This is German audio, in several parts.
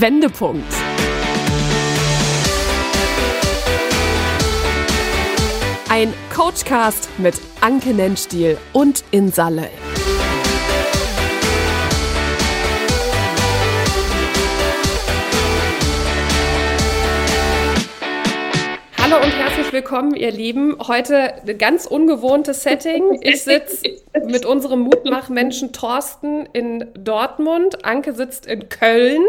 Wendepunkt. Ein Coachcast mit Anke Nennstiel und Insa Löll. Hallo und herzlich willkommen, ihr Lieben. Heute ein ganz ungewohntes Setting. Ich sitze mit unserem Mutmachmenschen Thorsten in Dortmund. Anke sitzt in Köln.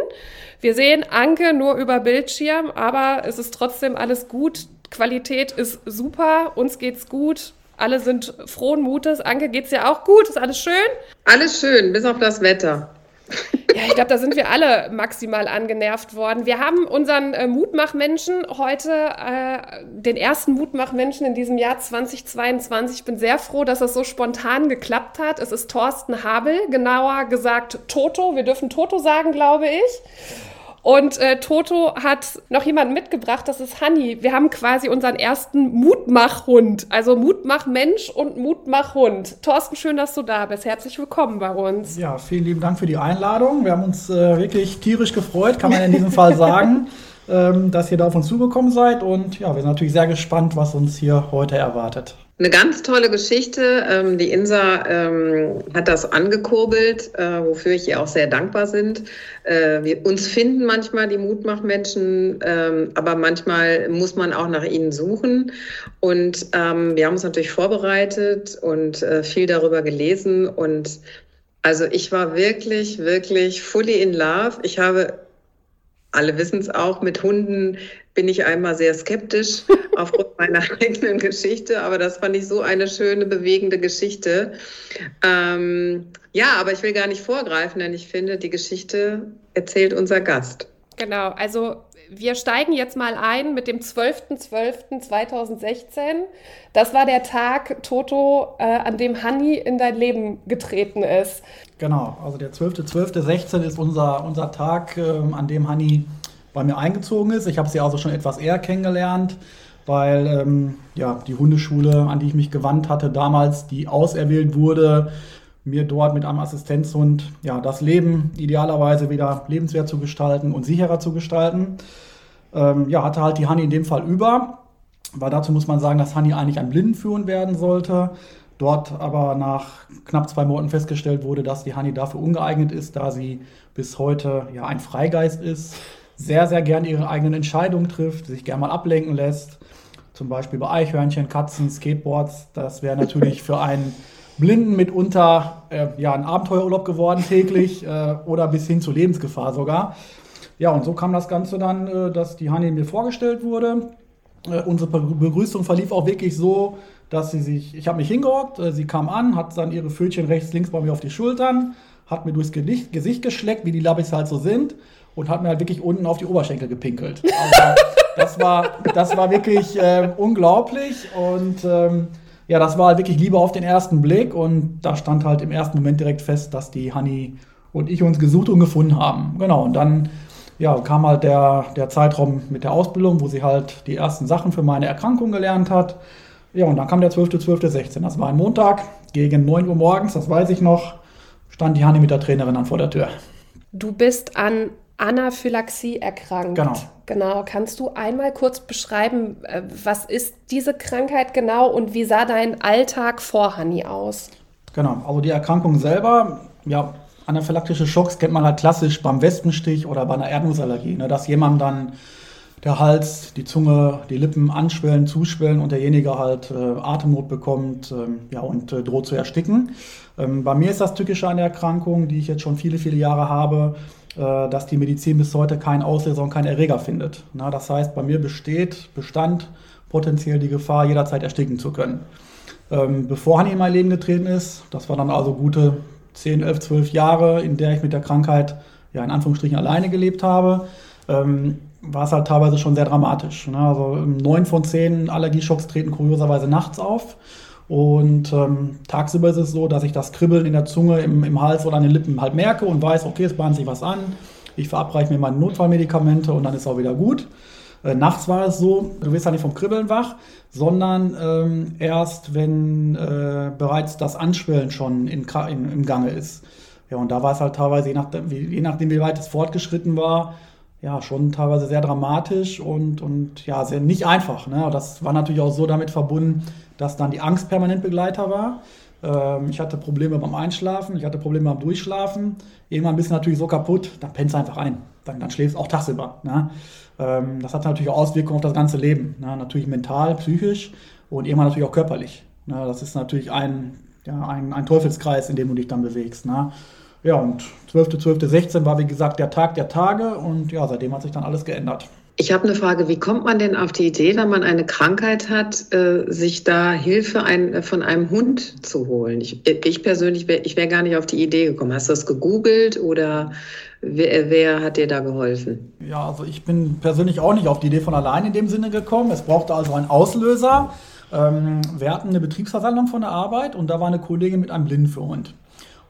Wir sehen Anke nur über Bildschirm, aber es ist trotzdem alles gut. Qualität ist super, uns geht's gut. Alle sind frohen Mutes. Anke, geht's dir auch gut? Ist alles schön? Alles schön, bis auf das Wetter. Ja, ich glaube, da sind wir alle maximal angenervt worden. Wir haben unseren äh, Mutmachmenschen heute, äh, den ersten Mutmachmenschen in diesem Jahr 2022. Ich bin sehr froh, dass das so spontan geklappt hat. Es ist Thorsten Habel, genauer gesagt Toto. Wir dürfen Toto sagen, glaube ich. Und äh, Toto hat noch jemanden mitgebracht, das ist Hanni. Wir haben quasi unseren ersten Mutmachhund. Also Mutmachmensch und Mutmachhund. Thorsten, schön, dass du da bist. Herzlich willkommen bei uns. Ja, vielen lieben Dank für die Einladung. Wir haben uns äh, wirklich tierisch gefreut, kann man in diesem Fall sagen, ähm, dass ihr da auf uns zugekommen seid. Und ja, wir sind natürlich sehr gespannt, was uns hier heute erwartet. Eine ganz tolle Geschichte. Ähm, die Insa ähm, hat das angekurbelt, äh, wofür ich ihr auch sehr dankbar bin. Äh, wir, uns finden manchmal die Mutmachmenschen, ähm, aber manchmal muss man auch nach ihnen suchen. Und ähm, wir haben uns natürlich vorbereitet und äh, viel darüber gelesen. Und also ich war wirklich, wirklich fully in love. Ich habe alle wissen es auch, mit Hunden bin ich einmal sehr skeptisch aufgrund meiner eigenen Geschichte, aber das fand ich so eine schöne, bewegende Geschichte. Ähm, ja, aber ich will gar nicht vorgreifen, denn ich finde, die Geschichte erzählt unser Gast. Genau, also wir steigen jetzt mal ein mit dem 12.12.2016. Das war der Tag, Toto, äh, an dem Hanni in dein Leben getreten ist. Genau, also der 12.12.16 ist unser, unser Tag, ähm, an dem Hanni bei mir eingezogen ist. Ich habe sie also schon etwas eher kennengelernt, weil ähm, ja, die Hundeschule, an die ich mich gewandt hatte, damals, die auserwählt wurde, mir dort mit einem Assistenzhund ja, das Leben idealerweise wieder lebenswert zu gestalten und sicherer zu gestalten. Ähm, ja, hatte halt die Hanni in dem Fall über, weil dazu muss man sagen, dass Hanni eigentlich ein Blindenführen werden sollte. Dort aber nach knapp zwei Monaten festgestellt wurde, dass die Hanni dafür ungeeignet ist, da sie bis heute ja ein Freigeist ist sehr, sehr gern ihre eigenen Entscheidungen trifft, sich gerne mal ablenken lässt. Zum Beispiel bei Eichhörnchen, Katzen, Skateboards. Das wäre natürlich für einen Blinden mitunter äh, ja, ein Abenteuerurlaub geworden täglich äh, oder bis hin zur Lebensgefahr sogar. Ja, und so kam das Ganze dann, äh, dass die Hanni mir vorgestellt wurde. Äh, unsere Begrüßung verlief auch wirklich so, dass sie sich, ich habe mich hingehockt, äh, sie kam an, hat dann ihre Pfötchen rechts, links bei mir auf die Schultern, hat mir durchs Gesicht, Gesicht geschleckt, wie die Labbis halt so sind und hat mir halt wirklich unten auf die Oberschenkel gepinkelt. Also, das, war, das war wirklich äh, unglaublich und ähm, ja, das war halt wirklich Liebe auf den ersten Blick und da stand halt im ersten Moment direkt fest, dass die Honey und ich uns gesucht und gefunden haben. Genau, und dann ja, kam halt der, der Zeitraum mit der Ausbildung, wo sie halt die ersten Sachen für meine Erkrankung gelernt hat. Ja, und dann kam der 12.12.16. Das war ein Montag gegen 9 Uhr morgens, das weiß ich noch, stand die Hanni mit der Trainerin dann vor der Tür. Du bist an Anaphylaxie erkrankt. Genau. Genau. Kannst du einmal kurz beschreiben, äh, was ist diese Krankheit genau und wie sah dein Alltag vor Hani aus? Genau. Also die Erkrankung selber, ja, anaphylaktische Schocks kennt man halt klassisch beim Wespenstich oder bei einer Erdnussallergie, ne, dass jemand dann der Hals, die Zunge, die Lippen anschwellen, zuschwellen und derjenige halt äh, Atemnot bekommt ähm, ja, und äh, droht zu ersticken. Ähm, bei mir ist das Tückische an der Erkrankung, die ich jetzt schon viele, viele Jahre habe, äh, dass die Medizin bis heute keinen Auslöser und keinen Erreger findet. Na, das heißt, bei mir besteht, bestand potenziell die Gefahr, jederzeit ersticken zu können. Ähm, bevor Hanni in mein Leben getreten ist, das war dann also gute 10, 11, 12 Jahre, in der ich mit der Krankheit ja in Anführungsstrichen alleine gelebt habe, ähm, war es halt teilweise schon sehr dramatisch. Ne? Also neun von zehn Allergieschocks treten kurioserweise nachts auf. Und ähm, tagsüber ist es so, dass ich das Kribbeln in der Zunge, im, im Hals oder an den Lippen halt merke und weiß, okay, es bahnt sich was an. Ich verabreiche mir meine Notfallmedikamente und dann ist auch wieder gut. Äh, nachts war es so, du wirst ja nicht vom Kribbeln wach, sondern ähm, erst, wenn äh, bereits das Anschwellen schon in, in, im Gange ist. Ja, und da war es halt teilweise, je nachdem, je nachdem, wie weit es fortgeschritten war, ja schon teilweise sehr dramatisch und, und ja, sehr nicht einfach. Ne? Das war natürlich auch so damit verbunden, dass dann die Angst permanent Begleiter war. Ähm, ich hatte Probleme beim Einschlafen, ich hatte Probleme beim Durchschlafen. Irgendwann bist du natürlich so kaputt, dann pennst du einfach ein. Dann, dann schläfst du auch tagsüber. Ne? Ähm, das hat natürlich auch Auswirkungen auf das ganze Leben. Ne? Natürlich mental, psychisch und irgendwann natürlich auch körperlich. Ne? Das ist natürlich ein, ja, ein, ein Teufelskreis, in dem du dich dann bewegst. Ne? Ja, und 12.12.16 war wie gesagt der Tag der Tage und ja, seitdem hat sich dann alles geändert. Ich habe eine Frage, wie kommt man denn auf die Idee, wenn man eine Krankheit hat, äh, sich da Hilfe ein, von einem Hund zu holen? Ich, ich persönlich wäre wär gar nicht auf die Idee gekommen. Hast du das gegoogelt oder wer, wer, hat dir da geholfen? Ja, also ich bin persönlich auch nicht auf die Idee von allein in dem Sinne gekommen. Es brauchte also einen Auslöser. Ähm, wir hatten eine Betriebsversammlung von der Arbeit und da war eine Kollegin mit einem Blindenführhund.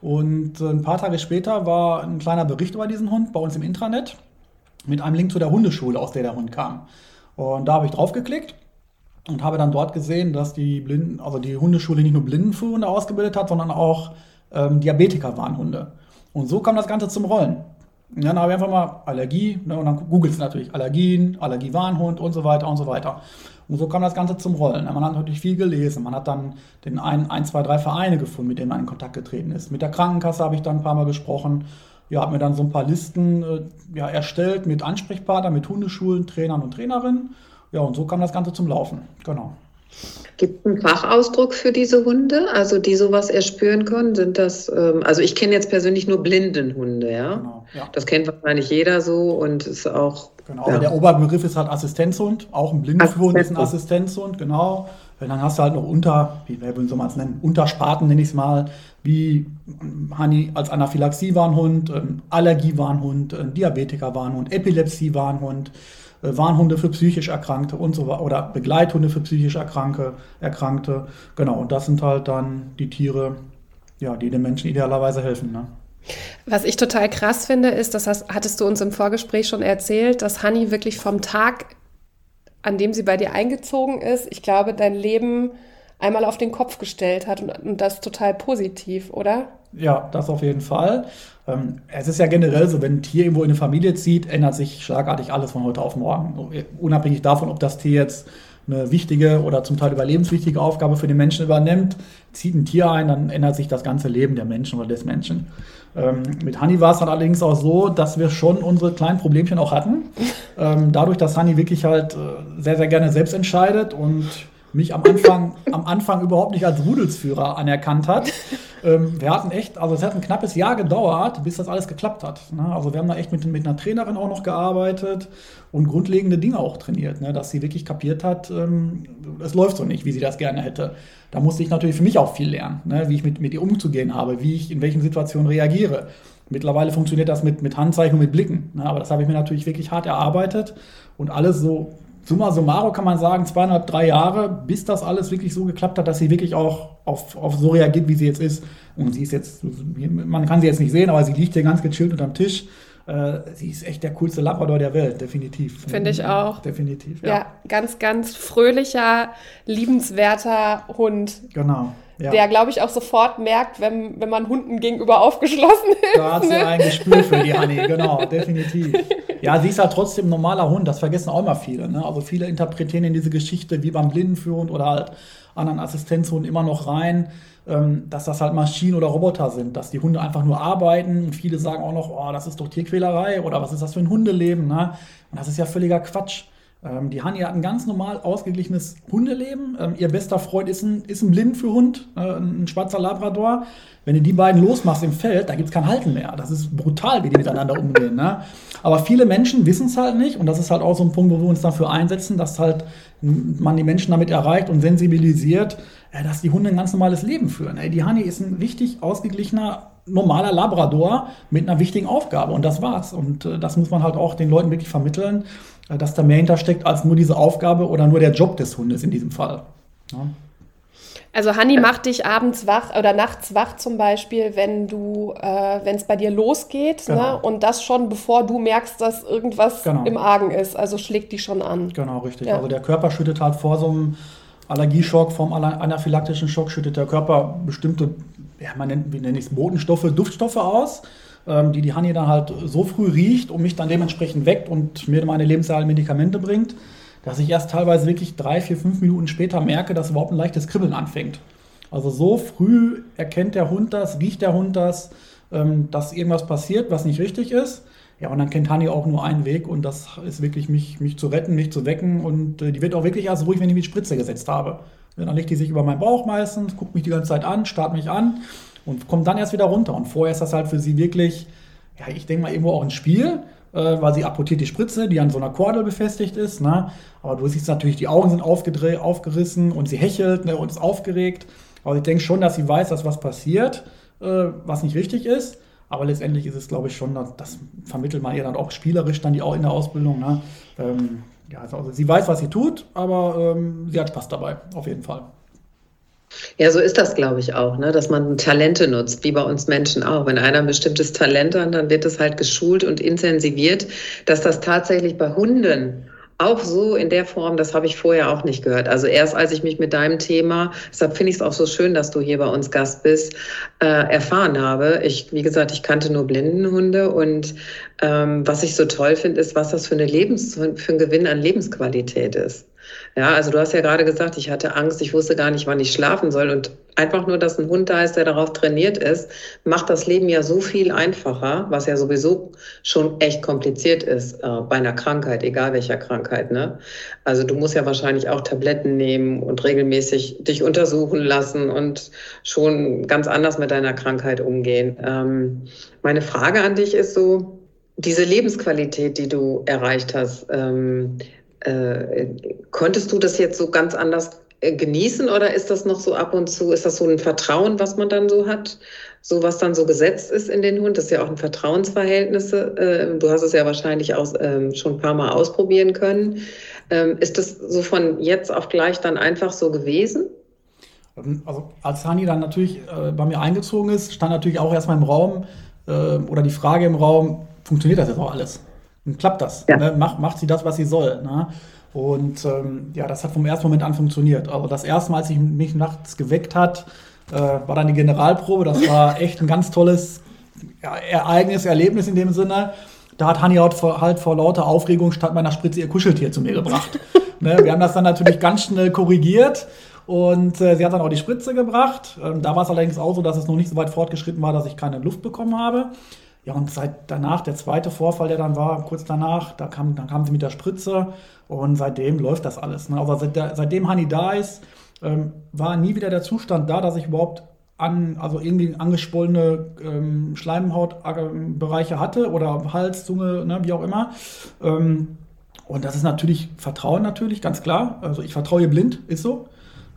Und äh, ein paar Tage später war ein kleiner Bericht über diesen Hund bei uns im Intranet mit einem Link zu der Hundeschule, aus der der Hund kam. Und da habe ich draufgeklickt und habe dann dort gesehen, dass die Blinden, also die Hundeschule nicht nur Blindenführhunde ausgebildet hat, sondern auch ähm, Diabetiker-Warnhunde. Und so kam das Ganze zum Rollen. Und dann habe ich einfach mal Allergie, ne, und dann googelst du natürlich Allergien, Allergiewarnhund und so weiter und so weiter. Und so kam das Ganze zum Rollen. Man hat natürlich viel gelesen. Man hat dann den ein, ein, zwei, drei Vereine gefunden, mit denen man in Kontakt getreten ist. Mit der Krankenkasse habe ich dann ein paar Mal gesprochen ja, habe mir dann so ein paar Listen äh, ja, erstellt mit Ansprechpartnern, mit Hundeschulen, Trainern und Trainerinnen. Ja, und so kam das Ganze zum Laufen. Genau. Gibt es einen Fachausdruck für diese Hunde, also die sowas erspüren können? Sind das, ähm, also ich kenne jetzt persönlich nur Blindenhunde, ja? Genau, ja. Das kennt wahrscheinlich jeder so und ist auch. Genau, ja. der Oberbegriff ist halt Assistenzhund. Auch ein Blindenhund ist ein Assistenzhund, genau. Und dann hast du halt noch unter, wie soll man es nennen, Untersparten nenne ich es mal, wie Hani als Anaphylaxie-Warnhund, ähm, Allergie-Warnhund, äh, Diabetiker-Warnhund, Epilepsie-Warnhund, Warnhunde für psychisch Erkrankte und so weiter oder Begleithunde für psychisch Erkrankte, Erkrankte. Genau, und das sind halt dann die Tiere, ja, die den Menschen idealerweise helfen. Ne? Was ich total krass finde, ist, das hast, hattest du uns im Vorgespräch schon erzählt, dass Hani wirklich vom Tag, an dem sie bei dir eingezogen ist, ich glaube, dein Leben einmal auf den Kopf gestellt hat und, und das total positiv, oder? Ja, das auf jeden Fall. Ähm, es ist ja generell so, wenn ein Tier irgendwo in eine Familie zieht, ändert sich schlagartig alles von heute auf morgen. Unabhängig davon, ob das Tier jetzt eine wichtige oder zum Teil überlebenswichtige Aufgabe für den Menschen übernimmt, zieht ein Tier ein, dann ändert sich das ganze Leben der Menschen oder des Menschen. Ähm, mit Honey war es dann allerdings auch so, dass wir schon unsere kleinen Problemchen auch hatten. Ähm, dadurch, dass Honey wirklich halt äh, sehr, sehr gerne selbst entscheidet und mich am Anfang, am Anfang überhaupt nicht als Rudelsführer anerkannt hat. Ähm, wir hatten echt, also es hat ein knappes Jahr gedauert, bis das alles geklappt hat. Ne? Also wir haben da echt mit, mit einer Trainerin auch noch gearbeitet und grundlegende Dinge auch trainiert, ne? dass sie wirklich kapiert hat, ähm, es läuft so nicht, wie sie das gerne hätte. Da musste ich natürlich für mich auch viel lernen, ne? wie ich mit, mit ihr umzugehen habe, wie ich in welchen Situationen reagiere. Mittlerweile funktioniert das mit, mit Handzeichen und mit Blicken. Ne? Aber das habe ich mir natürlich wirklich hart erarbeitet und alles so summa summarum kann man sagen, zweieinhalb, drei Jahre, bis das alles wirklich so geklappt hat, dass sie wirklich auch auf, auf so reagiert, wie sie jetzt ist. Und sie ist jetzt, man kann sie jetzt nicht sehen, aber sie liegt hier ganz gechillt unterm Tisch. Äh, sie ist echt der coolste Labrador der Welt, definitiv. Finde ich auch. Definitiv, ja. Ja, ganz, ganz fröhlicher, liebenswerter Hund. Genau. Ja. Der, glaube ich, auch sofort merkt, wenn, wenn man Hunden gegenüber aufgeschlossen ist. Da hat sie ne? ein Gespür für die Annie, genau, definitiv. Ja, sie ist halt trotzdem ein normaler Hund, das vergessen auch immer viele. Ne? Also viele interpretieren in diese Geschichte wie beim Blindenführhund oder halt anderen Assistenzhunden immer noch rein, ähm, dass das halt Maschinen oder Roboter sind, dass die Hunde einfach nur arbeiten. Und viele sagen auch noch, oh, das ist doch Tierquälerei oder was ist das für ein Hundeleben? Ne? Und das ist ja völliger Quatsch. Ähm, die Hani hat ein ganz normal ausgeglichenes Hundeleben. Ähm, ihr bester Freund ist ein, ist ein Blind für Hund, äh, ein schwarzer Labrador. Wenn du die beiden losmachst im Feld, da gibt es kein Halten mehr. Das ist brutal, wie die miteinander umgehen. Ne? Aber viele Menschen wissen es halt nicht und das ist halt auch so ein Punkt, wo wir uns dafür einsetzen, dass halt man die Menschen damit erreicht und sensibilisiert, äh, dass die Hunde ein ganz normales Leben führen. Ey, die Hani ist ein richtig ausgeglichener, normaler Labrador mit einer wichtigen Aufgabe und das war's. Und äh, das muss man halt auch den Leuten wirklich vermitteln dass da mehr hintersteckt als nur diese Aufgabe oder nur der Job des Hundes in diesem Fall. Ja. Also Hanni macht dich abends wach oder nachts wach zum Beispiel, wenn du, äh, wenn es bei dir losgeht, ne? genau. ne? und das schon bevor du merkst, dass irgendwas genau. im Argen ist. Also schlägt die schon an. Genau, richtig. Ja. Also der Körper schüttet halt vor so einem Allergieschock, vom anaphylaktischen Schock schüttet der Körper bestimmte, ja, man nennt, wie nenne ich es, Botenstoffe, Duftstoffe aus die die Honey dann halt so früh riecht und mich dann dementsprechend weckt und mir meine lebensrealen Medikamente bringt, dass ich erst teilweise wirklich drei, vier, fünf Minuten später merke, dass überhaupt ein leichtes Kribbeln anfängt. Also so früh erkennt der Hund das, riecht der Hund das, ähm, dass irgendwas passiert, was nicht richtig ist. Ja, und dann kennt Hani auch nur einen Weg und das ist wirklich, mich, mich zu retten, mich zu wecken. Und äh, die wird auch wirklich erst ruhig, wenn ich mich Spritze gesetzt habe. Dann legt die sich über meinen Bauch meistens, guckt mich die ganze Zeit an, starrt mich an und kommt dann erst wieder runter. Und vorher ist das halt für sie wirklich, ja, ich denke mal irgendwo auch ein Spiel, äh, weil sie apportiert die Spritze, die an so einer Kordel befestigt ist. Ne? Aber du siehst natürlich, die Augen sind aufgerissen und sie hechelt ne, und ist aufgeregt. Aber ich denke schon, dass sie weiß, dass was passiert, äh, was nicht richtig ist. Aber letztendlich ist es, glaube ich, schon, das, das vermittelt man ihr dann auch spielerisch dann die auch in der Ausbildung. Ne? Ähm, ja, also sie weiß, was sie tut, aber ähm, sie hat Spaß dabei, auf jeden Fall. Ja, so ist das, glaube ich, auch, ne? dass man Talente nutzt, wie bei uns Menschen auch. Wenn einer ein bestimmtes Talent hat, dann wird es halt geschult und intensiviert, dass das tatsächlich bei Hunden auch so in der Form, das habe ich vorher auch nicht gehört. Also erst als ich mich mit deinem Thema, deshalb finde ich es auch so schön, dass du hier bei uns Gast bist, äh, erfahren habe. Ich, wie gesagt, ich kannte nur Blindenhunde und ähm, was ich so toll finde, ist, was das für, eine Lebens, für ein Gewinn an Lebensqualität ist. Ja, also du hast ja gerade gesagt, ich hatte Angst, ich wusste gar nicht, wann ich schlafen soll. Und einfach nur, dass ein Hund da ist, der darauf trainiert ist, macht das Leben ja so viel einfacher, was ja sowieso schon echt kompliziert ist äh, bei einer Krankheit, egal welcher Krankheit. Ne? Also du musst ja wahrscheinlich auch Tabletten nehmen und regelmäßig dich untersuchen lassen und schon ganz anders mit deiner Krankheit umgehen. Ähm, meine Frage an dich ist so, diese Lebensqualität, die du erreicht hast, ähm, äh, konntest du das jetzt so ganz anders äh, genießen oder ist das noch so ab und zu, ist das so ein Vertrauen, was man dann so hat, so was dann so gesetzt ist in den Hund? Das ist ja auch ein Vertrauensverhältnis. Äh, du hast es ja wahrscheinlich auch ähm, schon ein paar Mal ausprobieren können. Ähm, ist das so von jetzt auf gleich dann einfach so gewesen? Ähm, also als Hani dann natürlich bei mir eingezogen ist, stand natürlich auch erstmal im Raum oder die Frage im Raum, funktioniert das jetzt auch alles? Dann klappt das. Ja. Ne? Macht, macht sie das, was sie soll. Ne? Und ähm, ja, das hat vom ersten Moment an funktioniert. Also das erste Mal, als ich mich nachts geweckt hat, äh, war dann die Generalprobe. Das war echt ein ganz tolles ja, Ereignis, Erlebnis in dem Sinne. Da hat Hanni halt vor, halt vor lauter Aufregung statt meiner Spritze ihr Kuscheltier zu mir gebracht. ne? Wir haben das dann natürlich ganz schnell korrigiert. Und äh, sie hat dann auch die Spritze gebracht. Ähm, da war es allerdings auch so, dass es noch nicht so weit fortgeschritten war, dass ich keine Luft bekommen habe. Ja, und seit danach, der zweite Vorfall, der dann war, kurz danach, da kam, dann kam sie mit der Spritze und seitdem läuft das alles. Ne? Also seit der, seitdem Hani da ist, ähm, war nie wieder der Zustand da, dass ich überhaupt an, also irgendwie angeschwollene ähm, Schleimhautbereiche hatte oder Hals, Zunge, ne, wie auch immer. Ähm, und das ist natürlich Vertrauen natürlich, ganz klar. Also ich vertraue blind, ist so.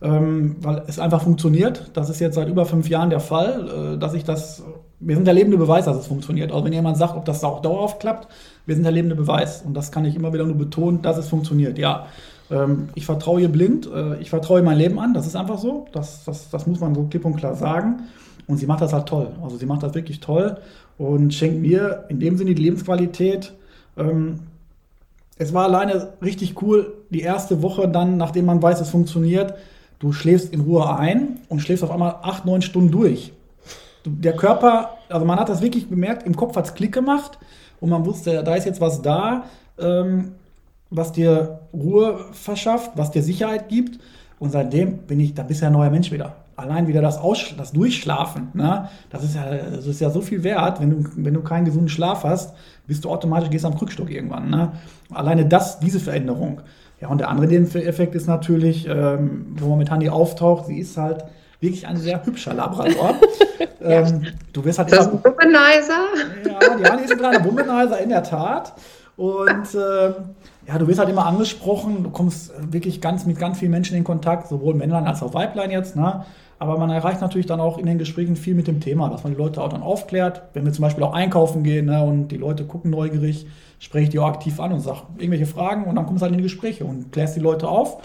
Ähm, weil es einfach funktioniert. Das ist jetzt seit über fünf Jahren der Fall, äh, dass ich das wir sind der lebende Beweis, dass es funktioniert. Auch wenn jemand sagt, ob das auch dauerhaft klappt, wir sind der lebende Beweis. Und das kann ich immer wieder nur betonen, dass es funktioniert. Ja, ähm, ich vertraue ihr blind, äh, ich vertraue mein Leben an, das ist einfach so. Das, das, das muss man so klipp und klar sagen. Und sie macht das halt toll. Also sie macht das wirklich toll und schenkt mir in dem Sinne die Lebensqualität. Ähm, es war alleine richtig cool, die erste Woche dann, nachdem man weiß, es funktioniert, du schläfst in Ruhe ein und schläfst auf einmal acht, neun Stunden durch der Körper, also man hat das wirklich bemerkt, im Kopf hat es Klick gemacht und man wusste, da ist jetzt was da, ähm, was dir Ruhe verschafft, was dir Sicherheit gibt. Und seitdem bin ich, da bist ja ein neuer Mensch wieder. Allein wieder das, Aussch das Durchschlafen, ne? das, ist ja, das ist ja so viel wert. Wenn du, wenn du keinen gesunden Schlaf hast, bist du automatisch, gehst am Krückstock irgendwann. Ne? Alleine das, diese Veränderung. Ja, und der andere Effekt ist natürlich, ähm, wo man mit Handy auftaucht, sie ist halt wirklich ein sehr hübscher Labrador. ähm, du wirst halt das ist ein Womanizer. Ja, die Hanni ist ein kleiner Womanizer, in der Tat. Und äh, ja, du wirst halt immer angesprochen, du kommst wirklich ganz mit ganz vielen Menschen in Kontakt, sowohl Männlein als auch Weiblein jetzt, ne? Aber man erreicht natürlich dann auch in den Gesprächen viel mit dem Thema, dass man die Leute auch dann aufklärt. Wenn wir zum Beispiel auch einkaufen gehen ne, und die Leute gucken neugierig, spreche ich die auch aktiv an und sage irgendwelche Fragen und dann kommst du halt in die Gespräche und klärst die Leute auf.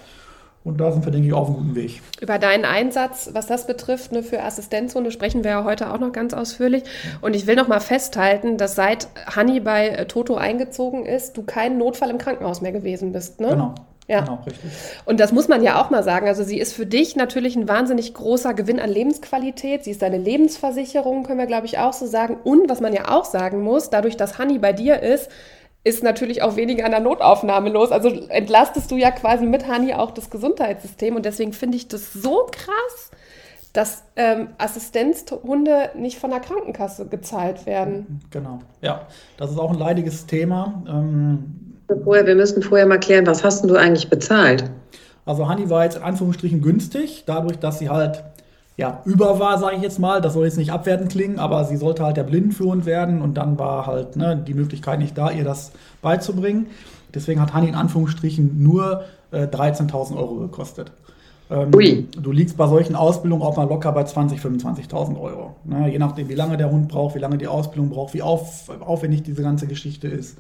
Und da sind wir, denke ich, auf einem guten Weg. Über deinen Einsatz, was das betrifft, ne, für Assistenzhunde sprechen wir ja heute auch noch ganz ausführlich. Und ich will noch mal festhalten, dass seit Hanni bei äh, Toto eingezogen ist, du kein Notfall im Krankenhaus mehr gewesen bist. Ne? Genau. Ja. Genau, richtig. Und das muss man ja auch mal sagen. Also sie ist für dich natürlich ein wahnsinnig großer Gewinn an Lebensqualität. Sie ist deine Lebensversicherung, können wir, glaube ich, auch so sagen. Und was man ja auch sagen muss, dadurch, dass Honey bei dir ist, ist natürlich auch weniger an der Notaufnahme los. Also entlastest du ja quasi mit Honey auch das Gesundheitssystem. Und deswegen finde ich das so krass, dass ähm, Assistenzhunde nicht von der Krankenkasse gezahlt werden. Genau, ja. Das ist auch ein leidiges Thema. Ähm, Vorher, wir müssen vorher mal klären, was hast du eigentlich bezahlt? Also Honey war jetzt in Anführungsstrichen günstig, dadurch, dass sie halt ja, über war, sage ich jetzt mal. Das soll jetzt nicht abwertend klingen, aber sie sollte halt der Blindenführend werden und dann war halt ne, die Möglichkeit nicht da, ihr das beizubringen. Deswegen hat Honey in Anführungsstrichen nur äh, 13.000 Euro gekostet. Ähm, du liegst bei solchen Ausbildungen auch mal locker bei 20.000, 25.000 Euro. Ne, je nachdem, wie lange der Hund braucht, wie lange die Ausbildung braucht, wie auf, aufwendig diese ganze Geschichte ist.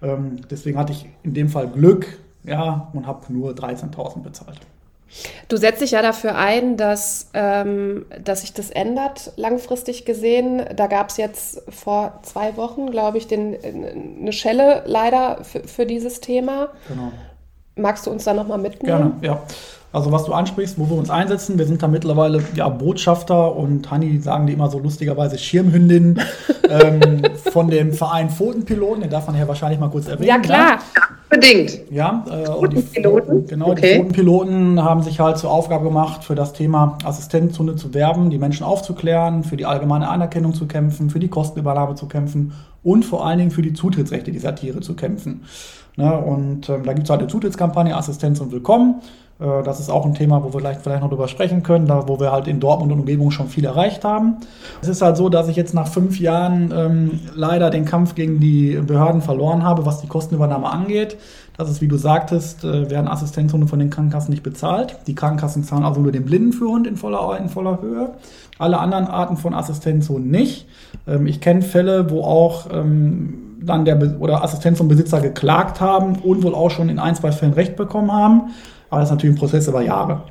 Ähm, deswegen hatte ich in dem Fall Glück ja, und habe nur 13.000 bezahlt. Du setzt dich ja dafür ein, dass, ähm, dass sich das ändert, langfristig gesehen. Da gab es jetzt vor zwei Wochen, glaube ich, den, eine Schelle leider für, für dieses Thema. Genau. Magst du uns da nochmal mitnehmen? Gerne, ja. Also was du ansprichst, wo wir uns einsetzen, wir sind da mittlerweile ja Botschafter und Hanni sagen die immer so lustigerweise Schirmhündin ähm, von dem Verein Pfotenpiloten, den darf man ja wahrscheinlich mal kurz erwähnen. Ja klar, ja, unbedingt. Ja, äh, Pfotenpiloten. Genau, okay. die Pfotenpiloten haben sich halt zur Aufgabe gemacht, für das Thema Assistenzhunde zu werben, die Menschen aufzuklären, für die allgemeine Anerkennung zu kämpfen, für die Kostenübernahme zu kämpfen und vor allen Dingen für die Zutrittsrechte dieser Tiere zu kämpfen. Ne, und ähm, da gibt es halt eine Zutrittskampagne Assistenz und Willkommen. Äh, das ist auch ein Thema, wo wir vielleicht, vielleicht noch drüber sprechen können, da, wo wir halt in Dortmund und Umgebung schon viel erreicht haben. Es ist halt so, dass ich jetzt nach fünf Jahren ähm, leider den Kampf gegen die Behörden verloren habe, was die Kostenübernahme angeht. Das ist, wie du sagtest, äh, werden Assistenzhunde von den Krankenkassen nicht bezahlt. Die Krankenkassen zahlen also nur den Blindenführhund in voller, in voller Höhe. Alle anderen Arten von Assistenzhunden nicht. Ähm, ich kenne Fälle, wo auch ähm, dann der Be oder Assistenzhundbesitzer geklagt haben und wohl auch schon in ein, zwei Fällen Recht bekommen haben. Aber das ist natürlich ein Prozess über Jahre.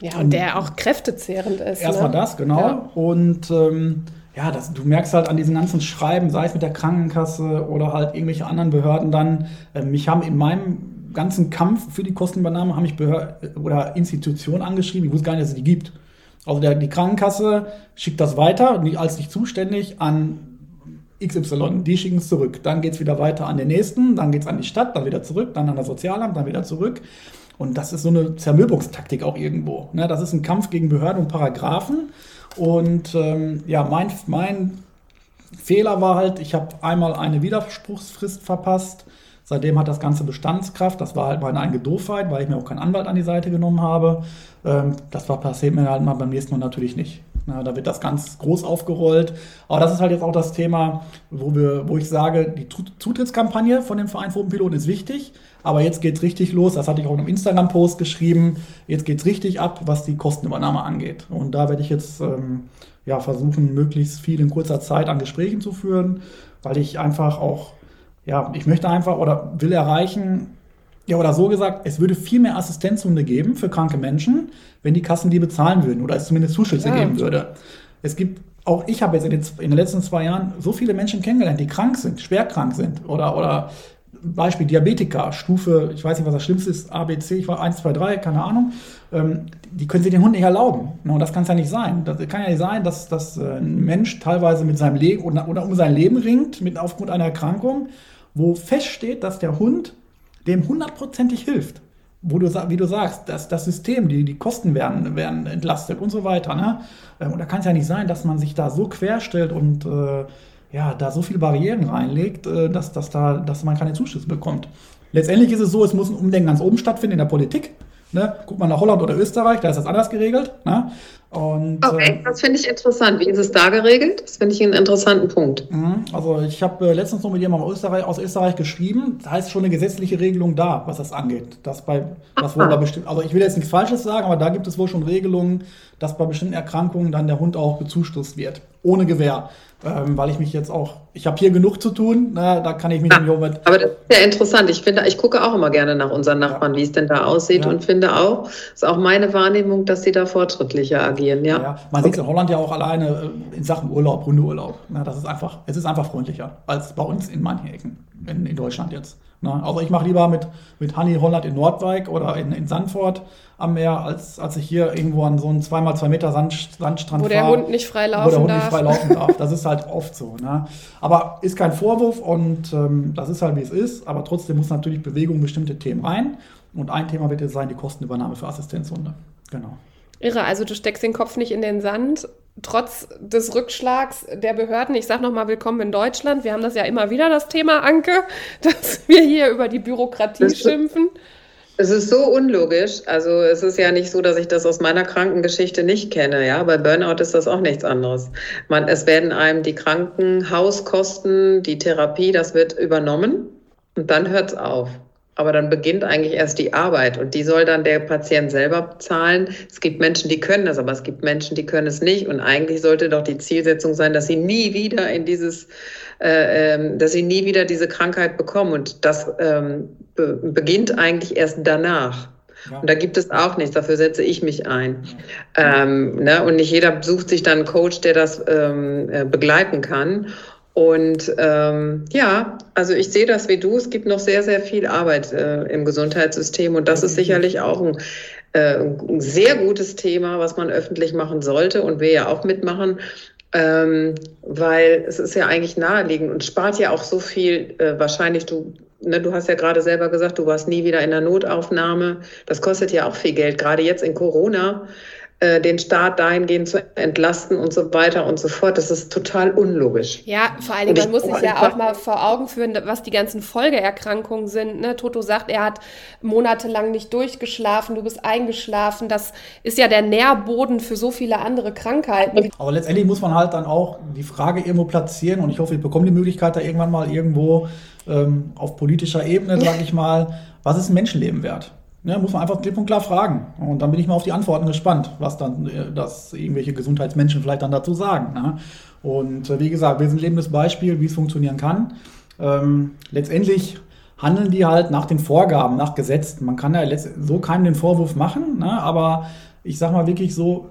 Ja, und der auch kräftezehrend ist. Erstmal ne? das, genau. Ja. Und ähm, ja, das, du merkst halt an diesen ganzen Schreiben, sei es mit der Krankenkasse oder halt irgendwelche anderen Behörden dann, äh, mich haben in meinem ganzen Kampf für die Kostenübernahme haben mich Behörden oder Institutionen angeschrieben, ich wusste gar nicht, dass es die gibt. Also der, die Krankenkasse schickt das weiter, als nicht zuständig, an XY, die schicken es zurück. Dann geht es wieder weiter an den nächsten, dann geht es an die Stadt, dann wieder zurück, dann an das Sozialamt, dann wieder zurück. Und das ist so eine Zermürbungstaktik auch irgendwo. Ne? Das ist ein Kampf gegen Behörden und Paragraphen. Und ähm, ja, mein, mein Fehler war halt, ich habe einmal eine Widerspruchsfrist verpasst. Seitdem hat das Ganze Bestandskraft. Das war halt meine eigene Doofheit, weil ich mir auch keinen Anwalt an die Seite genommen habe. Ähm, das war passiert mir halt mal beim nächsten Mal natürlich nicht. Na, da wird das ganz groß aufgerollt. Aber das ist halt jetzt auch das Thema, wo, wir, wo ich sage, die Zutrittskampagne von dem Verein Pfotenpilot ist wichtig. Aber jetzt geht es richtig los. Das hatte ich auch in einem Instagram-Post geschrieben. Jetzt geht es richtig ab, was die Kostenübernahme angeht. Und da werde ich jetzt ähm, ja, versuchen, möglichst viel in kurzer Zeit an Gesprächen zu führen, weil ich einfach auch, ja, ich möchte einfach oder will erreichen, ja, oder so gesagt, es würde viel mehr Assistenzhunde geben für kranke Menschen, wenn die Kassen die bezahlen würden oder es zumindest Zuschüsse ja. geben würde. Es gibt, auch ich habe jetzt in den, in den, letzten zwei Jahren so viele Menschen kennengelernt, die krank sind, schwer krank sind oder, oder Beispiel Diabetiker, Stufe, ich weiß nicht, was das Schlimmste ist, ABC, ich war 1, 2, 3, keine Ahnung, ähm, die können sich den Hund nicht erlauben. Und das kann es ja nicht sein. Das kann ja nicht sein, dass, dass äh, ein Mensch teilweise mit seinem Leben oder, oder um sein Leben ringt, mit, aufgrund einer Erkrankung, wo feststeht, dass der Hund dem hundertprozentig hilft. Wo du, wie du sagst, das, das System, die, die Kosten werden, werden entlastet und so weiter. Ne? Ähm, und da kann es ja nicht sein, dass man sich da so querstellt und äh, ja, da so viele Barrieren reinlegt, äh, dass, dass, da, dass man keine Zuschüsse bekommt. Letztendlich ist es so, es muss ein Umdenken ganz oben stattfinden in der Politik. Ne? Guckt man nach Holland oder Österreich, da ist das anders geregelt. Ne? Und, okay, äh, das finde ich interessant. Wie ist es da geregelt? Das finde ich einen interessanten Punkt. Mhm, also ich habe äh, letztens noch mit jemandem aus Österreich, aus Österreich geschrieben. Da heißt schon eine gesetzliche Regelung da, was das angeht. Dass bei, das wohl bei bestimmt, also ich will jetzt nichts Falsches sagen, aber da gibt es wohl schon Regelungen, dass bei bestimmten Erkrankungen dann der Hund auch bezuschusst wird. Ohne Gewähr ähm, weil ich mich jetzt auch, ich habe hier genug zu tun, na, da kann ich mich nicht mit. Aber das ist ja interessant. Ich finde, ich gucke auch immer gerne nach unseren Nachbarn, ja. wie es denn da aussieht ja. und finde auch, ist auch meine Wahrnehmung, dass sie da fortschrittlicher agieren. Ja, ja. man okay. sieht es in Holland ja auch alleine äh, in Sachen Urlaub, Hundeurlaub. Na, das ist einfach, es ist einfach freundlicher als bei uns in manchen Ecken. in, in Deutschland jetzt. Ne? Also ich mache lieber mit, mit Honey Holland in Nordwijk oder in, in Sandford am Meer, als, als ich hier irgendwo an so einen 2x2 Meter Sand, Sandstrand Wo der fahr, Hund nicht frei laufen wo der Hund darf. nicht frei laufen darf. Das ist halt oft so. Ne? Aber ist kein Vorwurf und ähm, das ist halt wie es ist. Aber trotzdem muss natürlich Bewegung bestimmte Themen rein. Und ein Thema wird jetzt sein, die Kostenübernahme für Assistenzhunde. Genau. Irre, also du steckst den Kopf nicht in den Sand, trotz des Rückschlags der Behörden. Ich sage nochmal willkommen in Deutschland. Wir haben das ja immer wieder, das Thema, Anke, dass wir hier über die Bürokratie Das- schimpfen. Es ist so unlogisch. Also es ist ja nicht so, dass ich das aus meiner Krankengeschichte nicht kenne. Ja, bei Burnout ist das auch nichts anderes. Man, es werden einem die Krankenhauskosten, die Therapie, das wird übernommen und dann hört es auf. Aber dann beginnt eigentlich erst die Arbeit und die soll dann der Patient selber bezahlen. Es gibt Menschen, die können das, aber es gibt Menschen, die können es nicht. Und eigentlich sollte doch die Zielsetzung sein, dass sie nie wieder in dieses, äh, ähm, dass sie nie wieder diese Krankheit bekommen. Und das ähm, be beginnt eigentlich erst danach. Ja. Und da gibt es auch nichts, dafür setze ich mich ein. Ähm, ne? Und nicht jeder sucht sich dann einen Coach, der das ähm, äh, begleiten kann. Und ähm, ja, also ich sehe das wie du. Es gibt noch sehr, sehr viel Arbeit äh, im Gesundheitssystem und das ist sicherlich auch ein, äh, ein sehr gutes Thema, was man öffentlich machen sollte und wir ja auch mitmachen. Ähm, weil es ist ja eigentlich naheliegend und spart ja auch so viel. Äh, wahrscheinlich, du, ne, du hast ja gerade selber gesagt, du warst nie wieder in der Notaufnahme. Das kostet ja auch viel Geld, gerade jetzt in Corona äh, den Staat dahingehend zu entlasten und so weiter und so fort. Das ist total unlogisch. Ja, vor allen Dingen, man muss sich ja auch mal vor Augen führen, was die ganzen Folgeerkrankungen sind. Ne? Toto sagt, er hat monatelang nicht durchgeschlafen, du bist eingeschlafen. Das ist ja der Nährboden für so viele andere Krankheiten. Aber letztendlich muss man halt dann auch die Frage irgendwo platzieren und ich hoffe, ich bekomme die Möglichkeit da irgendwann mal irgendwo ähm, auf politischer Ebene, sage ich mal, was ist ein Menschenleben wert? Ja, muss man einfach klipp und klar fragen. Und dann bin ich mal auf die Antworten gespannt, was dann äh, das irgendwelche Gesundheitsmenschen vielleicht dann dazu sagen. Ne? Und äh, wie gesagt, wir sind ein lebendes Beispiel, wie es funktionieren kann. Ähm, letztendlich handeln die halt nach den Vorgaben, nach Gesetzen. Man kann ja so keinem den Vorwurf machen, ne? aber ich sag mal wirklich so,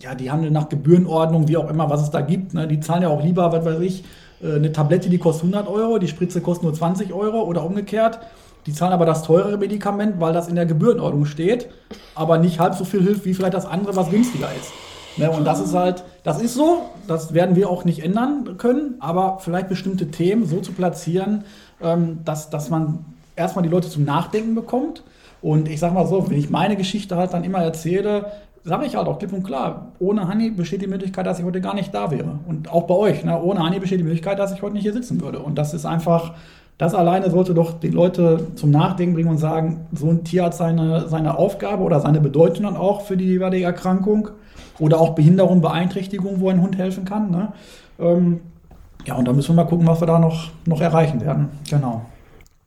ja, die handeln nach Gebührenordnung, wie auch immer, was es da gibt. Ne? Die zahlen ja auch lieber, was weiß ich, äh, eine Tablette, die kostet 100 Euro, die Spritze kostet nur 20 Euro oder umgekehrt. Die zahlen aber das teurere Medikament, weil das in der Gebührenordnung steht, aber nicht halb so viel hilft wie vielleicht das andere, was günstiger ist. Ne? Und das ist halt, das ist so, das werden wir auch nicht ändern können, aber vielleicht bestimmte Themen so zu platzieren, ähm, dass, dass man erstmal die Leute zum Nachdenken bekommt. Und ich sag mal so, wenn ich meine Geschichte halt dann immer erzähle, sage ich halt auch klipp und klar, ohne Honey besteht die Möglichkeit, dass ich heute gar nicht da wäre. Und auch bei euch, ne? ohne Honey besteht die Möglichkeit, dass ich heute nicht hier sitzen würde. Und das ist einfach, das alleine sollte doch die Leute zum Nachdenken bringen und sagen, so ein Tier hat seine, seine Aufgabe oder seine Bedeutung dann auch für die jeweilige Erkrankung oder auch Behinderung, Beeinträchtigung, wo ein Hund helfen kann. Ne? Ähm, ja, und da müssen wir mal gucken, was wir da noch, noch erreichen werden. Genau.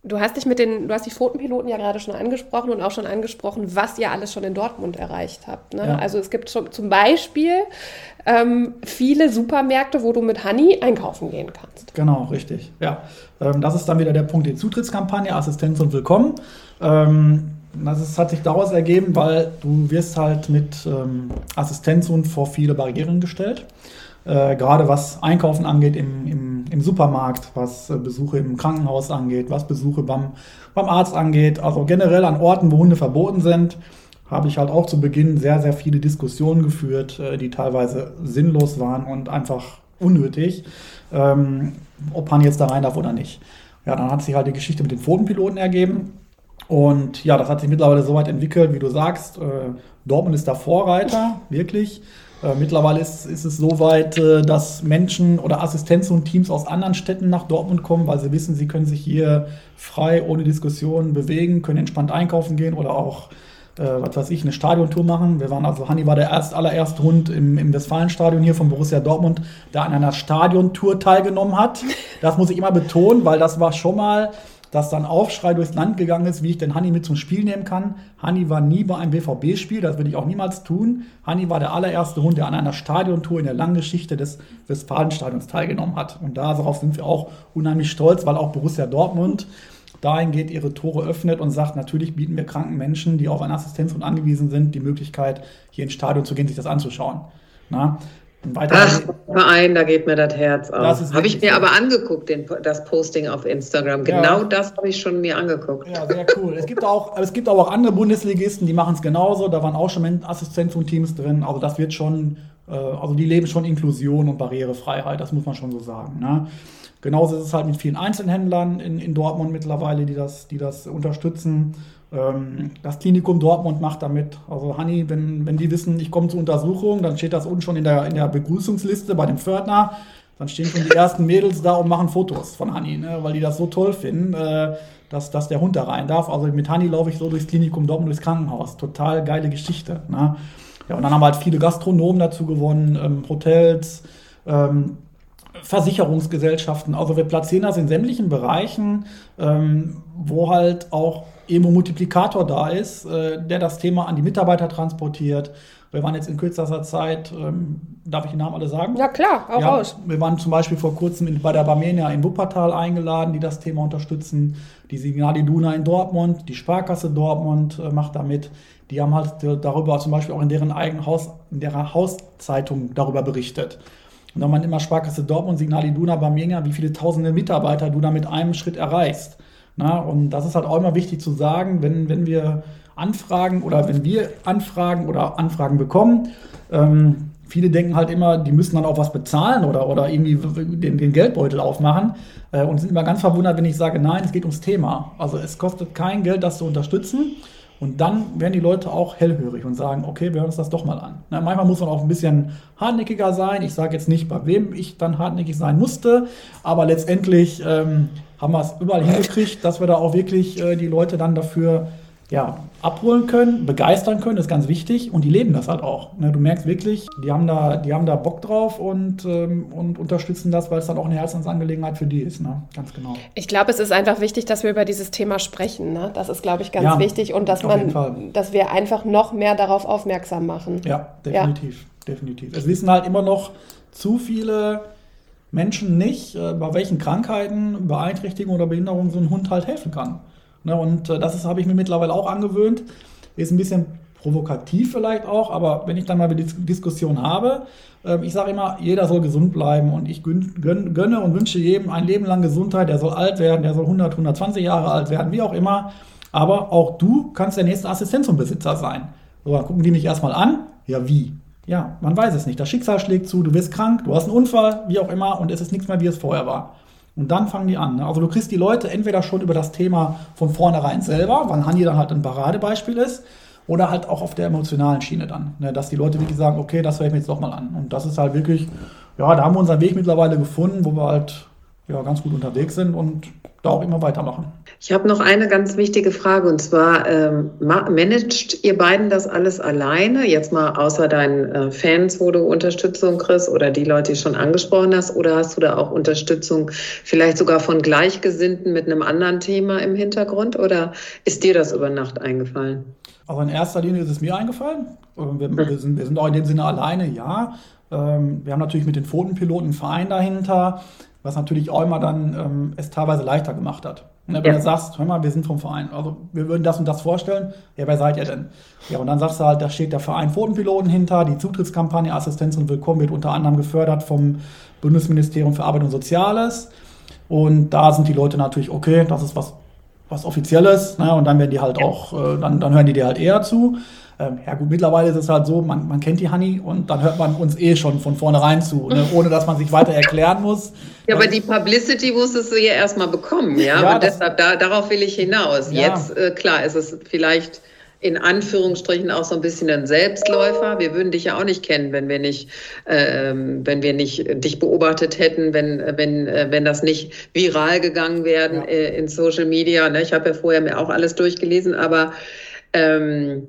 Du hast dich mit den, du hast die Pfotenpiloten ja gerade schon angesprochen und auch schon angesprochen, was ihr alles schon in Dortmund erreicht habt. Ne? Ja. Also es gibt schon zum Beispiel ähm, viele Supermärkte, wo du mit Honey einkaufen gehen kannst. Genau, richtig. Ja, ähm, das ist dann wieder der Punkt, die Zutrittskampagne, Assistenz und Willkommen. Ähm, das ist, hat sich daraus ergeben, weil du wirst halt mit ähm, Assistenzhund vor viele Barrieren gestellt. Äh, gerade was Einkaufen angeht im, im, im Supermarkt, was äh, Besuche im Krankenhaus angeht, was Besuche beim, beim Arzt angeht, also generell an Orten, wo Hunde verboten sind, habe ich halt auch zu Beginn sehr, sehr viele Diskussionen geführt, äh, die teilweise sinnlos waren und einfach unnötig, ähm, ob man jetzt da rein darf oder nicht. Ja, dann hat sich halt die Geschichte mit den Pfotenpiloten ergeben. Und ja, das hat sich mittlerweile so weit entwickelt, wie du sagst. Äh, Dortmund ist da Vorreiter, wirklich. Äh, mittlerweile ist, ist es so weit, äh, dass Menschen oder Assistenzen und Teams aus anderen Städten nach Dortmund kommen, weil sie wissen, sie können sich hier frei, ohne Diskussion bewegen, können entspannt einkaufen gehen oder auch, äh, was weiß ich, eine Stadiontour machen. Wir waren also, Hanni war der erst, allererste Hund im, im Westfalenstadion hier von Borussia Dortmund, der an einer Stadiontour teilgenommen hat. Das muss ich immer betonen, weil das war schon mal dass dann Aufschrei durchs Land gegangen ist, wie ich den Hanni mit zum Spiel nehmen kann. Hanni war nie bei einem BVB-Spiel, das würde ich auch niemals tun. Hanni war der allererste Hund, der an einer Stadiontour in der langen Geschichte des Westfalenstadions teilgenommen hat. Und darauf sind wir auch unheimlich stolz, weil auch Borussia Dortmund dahingehend ihre Tore öffnet und sagt, natürlich bieten wir kranken Menschen, die auf eine Assistenzhund angewiesen sind, die Möglichkeit, hier ins Stadion zu gehen, sich das anzuschauen. Na? Ach, Verein, da geht mir das Herz auf. Habe ich mir aber angeguckt, den, das Posting auf Instagram. Genau ja. das habe ich schon mir angeguckt. Ja, sehr cool. es, gibt auch, es gibt aber auch andere Bundesligisten, die machen es genauso. Da waren auch schon Assistenzteams drin. Also das wird schon, äh, also die leben schon Inklusion und Barrierefreiheit, das muss man schon so sagen. Ne? Genauso ist es halt mit vielen Einzelhändlern in, in Dortmund mittlerweile, die das, die das unterstützen. Ähm, das Klinikum Dortmund macht damit. Also Hanni, wenn, wenn die wissen, ich komme zur Untersuchung, dann steht das unten schon in der, in der Begrüßungsliste bei dem Pförtner. Dann stehen schon die ersten Mädels da und machen Fotos von Hanni, ne, weil die das so toll finden, äh, dass, dass der Hund da rein darf. Also mit Hanni laufe ich so durchs Klinikum Dortmund, durchs Krankenhaus. Total geile Geschichte. Ne? Ja, und dann haben halt viele Gastronomen dazu gewonnen, ähm, Hotels, ähm, Versicherungsgesellschaften. Also wir platzieren das in sämtlichen Bereichen, ähm, wo halt auch irgendwo Multiplikator da ist, äh, der das Thema an die Mitarbeiter transportiert. Wir waren jetzt in kürzester Zeit, ähm, darf ich die Namen alle sagen? Ja, klar, auch ja, raus. Wir waren zum Beispiel vor kurzem in, bei der Barmenia in Wuppertal eingeladen, die das Thema unterstützen. Die Signali Duna in Dortmund, die Sparkasse Dortmund äh, macht da mit. Die haben halt darüber zum Beispiel auch in deren eigenen Haus, in deren Hauszeitung darüber berichtet. Und wenn man immer Sparkasse Dortmund, Signali Duna, Barmenia, wie viele tausende Mitarbeiter du da mit einem Schritt erreichst. Na, und das ist halt auch immer wichtig zu sagen, wenn, wenn wir Anfragen oder wenn wir Anfragen oder Anfragen bekommen, ähm, viele denken halt immer, die müssen dann auch was bezahlen oder, oder irgendwie den, den Geldbeutel aufmachen äh, und sind immer ganz verwundert, wenn ich sage, nein, es geht ums Thema. Also es kostet kein Geld, das zu unterstützen. Und dann werden die Leute auch hellhörig und sagen, okay, wir hören uns das doch mal an. Na, manchmal muss man auch ein bisschen hartnäckiger sein. Ich sage jetzt nicht, bei wem ich dann hartnäckig sein musste, aber letztendlich ähm, haben wir es überall hingekriegt, dass wir da auch wirklich äh, die Leute dann dafür ja, abholen können, begeistern können, das ist ganz wichtig. Und die leben das halt auch. Ne? Du merkst wirklich, die haben da, die haben da Bock drauf und, ähm, und unterstützen das, weil es dann auch eine Herzensangelegenheit für die ist. Ne? Ganz genau. Ich glaube, es ist einfach wichtig, dass wir über dieses Thema sprechen. Ne? Das ist, glaube ich, ganz ja, wichtig und dass man, dass wir einfach noch mehr darauf aufmerksam machen. Ja, definitiv. Ja. definitiv. Es wissen halt immer noch zu viele Menschen nicht, äh, bei welchen Krankheiten, Beeinträchtigungen oder Behinderungen so ein Hund halt helfen kann. Ne, und äh, das habe ich mir mittlerweile auch angewöhnt. Ist ein bisschen provokativ vielleicht auch, aber wenn ich dann mal eine Diskussion habe, äh, ich sage immer, jeder soll gesund bleiben und ich gönne und wünsche jedem ein Leben lang Gesundheit. Der soll alt werden, der soll 100, 120 Jahre alt werden, wie auch immer. Aber auch du kannst der nächste Assistenzbesitzer sein. So, dann gucken die mich erstmal an. Ja, wie? Ja, man weiß es nicht. Das Schicksal schlägt zu, du wirst krank, du hast einen Unfall, wie auch immer, und es ist nichts mehr, wie es vorher war. Und dann fangen die an. Ne? Also du kriegst die Leute entweder schon über das Thema von vornherein selber, weil Hanni dann halt ein Paradebeispiel ist, oder halt auch auf der emotionalen Schiene dann. Ne? Dass die Leute wirklich sagen, okay, das höre ich mir jetzt doch mal an. Und das ist halt wirklich, ja, da haben wir unseren Weg mittlerweile gefunden, wo wir halt ja, ganz gut unterwegs sind und da auch immer weitermachen. Ich habe noch eine ganz wichtige Frage und zwar, ähm, managt ihr beiden das alles alleine? Jetzt mal außer deinen äh, Fans, wo du Unterstützung kriegst oder die Leute, die schon angesprochen hast, oder hast du da auch Unterstützung vielleicht sogar von Gleichgesinnten mit einem anderen Thema im Hintergrund oder ist dir das über Nacht eingefallen? Also in erster Linie ist es mir eingefallen. Ähm, wir, wir, sind, wir sind auch in dem Sinne alleine, ja. Ähm, wir haben natürlich mit den Pfotenpiloten einen Verein dahinter was natürlich auch immer dann ähm, es teilweise leichter gemacht hat. Ne, wenn ja. du sagst, hör mal, wir sind vom Verein, also wir würden das und das vorstellen, ja, wer seid ihr denn? Ja, und dann sagst du halt, da steht der Verein Pfotenpiloten hinter, die Zutrittskampagne Assistenz und Willkommen wird unter anderem gefördert vom Bundesministerium für Arbeit und Soziales. Und da sind die Leute natürlich, okay, das ist was, was Offizielles, ne? und dann werden die halt auch, äh, dann, dann hören die dir halt eher zu. Ähm, ja gut, mittlerweile ist es halt so, man, man kennt die Honey und dann hört man uns eh schon von vornherein zu, ne? ohne dass man sich weiter erklären muss. Ja, aber die Publicity musstest du ja erstmal bekommen, ja. ja und deshalb, da, darauf will ich hinaus. Ja. Jetzt, äh, klar, ist es vielleicht in Anführungsstrichen auch so ein bisschen ein Selbstläufer. Wir würden dich ja auch nicht kennen, wenn wir nicht, äh, wenn wir nicht dich beobachtet hätten, wenn, wenn, äh, wenn das nicht viral gegangen wären ja. äh, in Social Media. Ne? Ich habe ja vorher mir auch alles durchgelesen, aber ähm,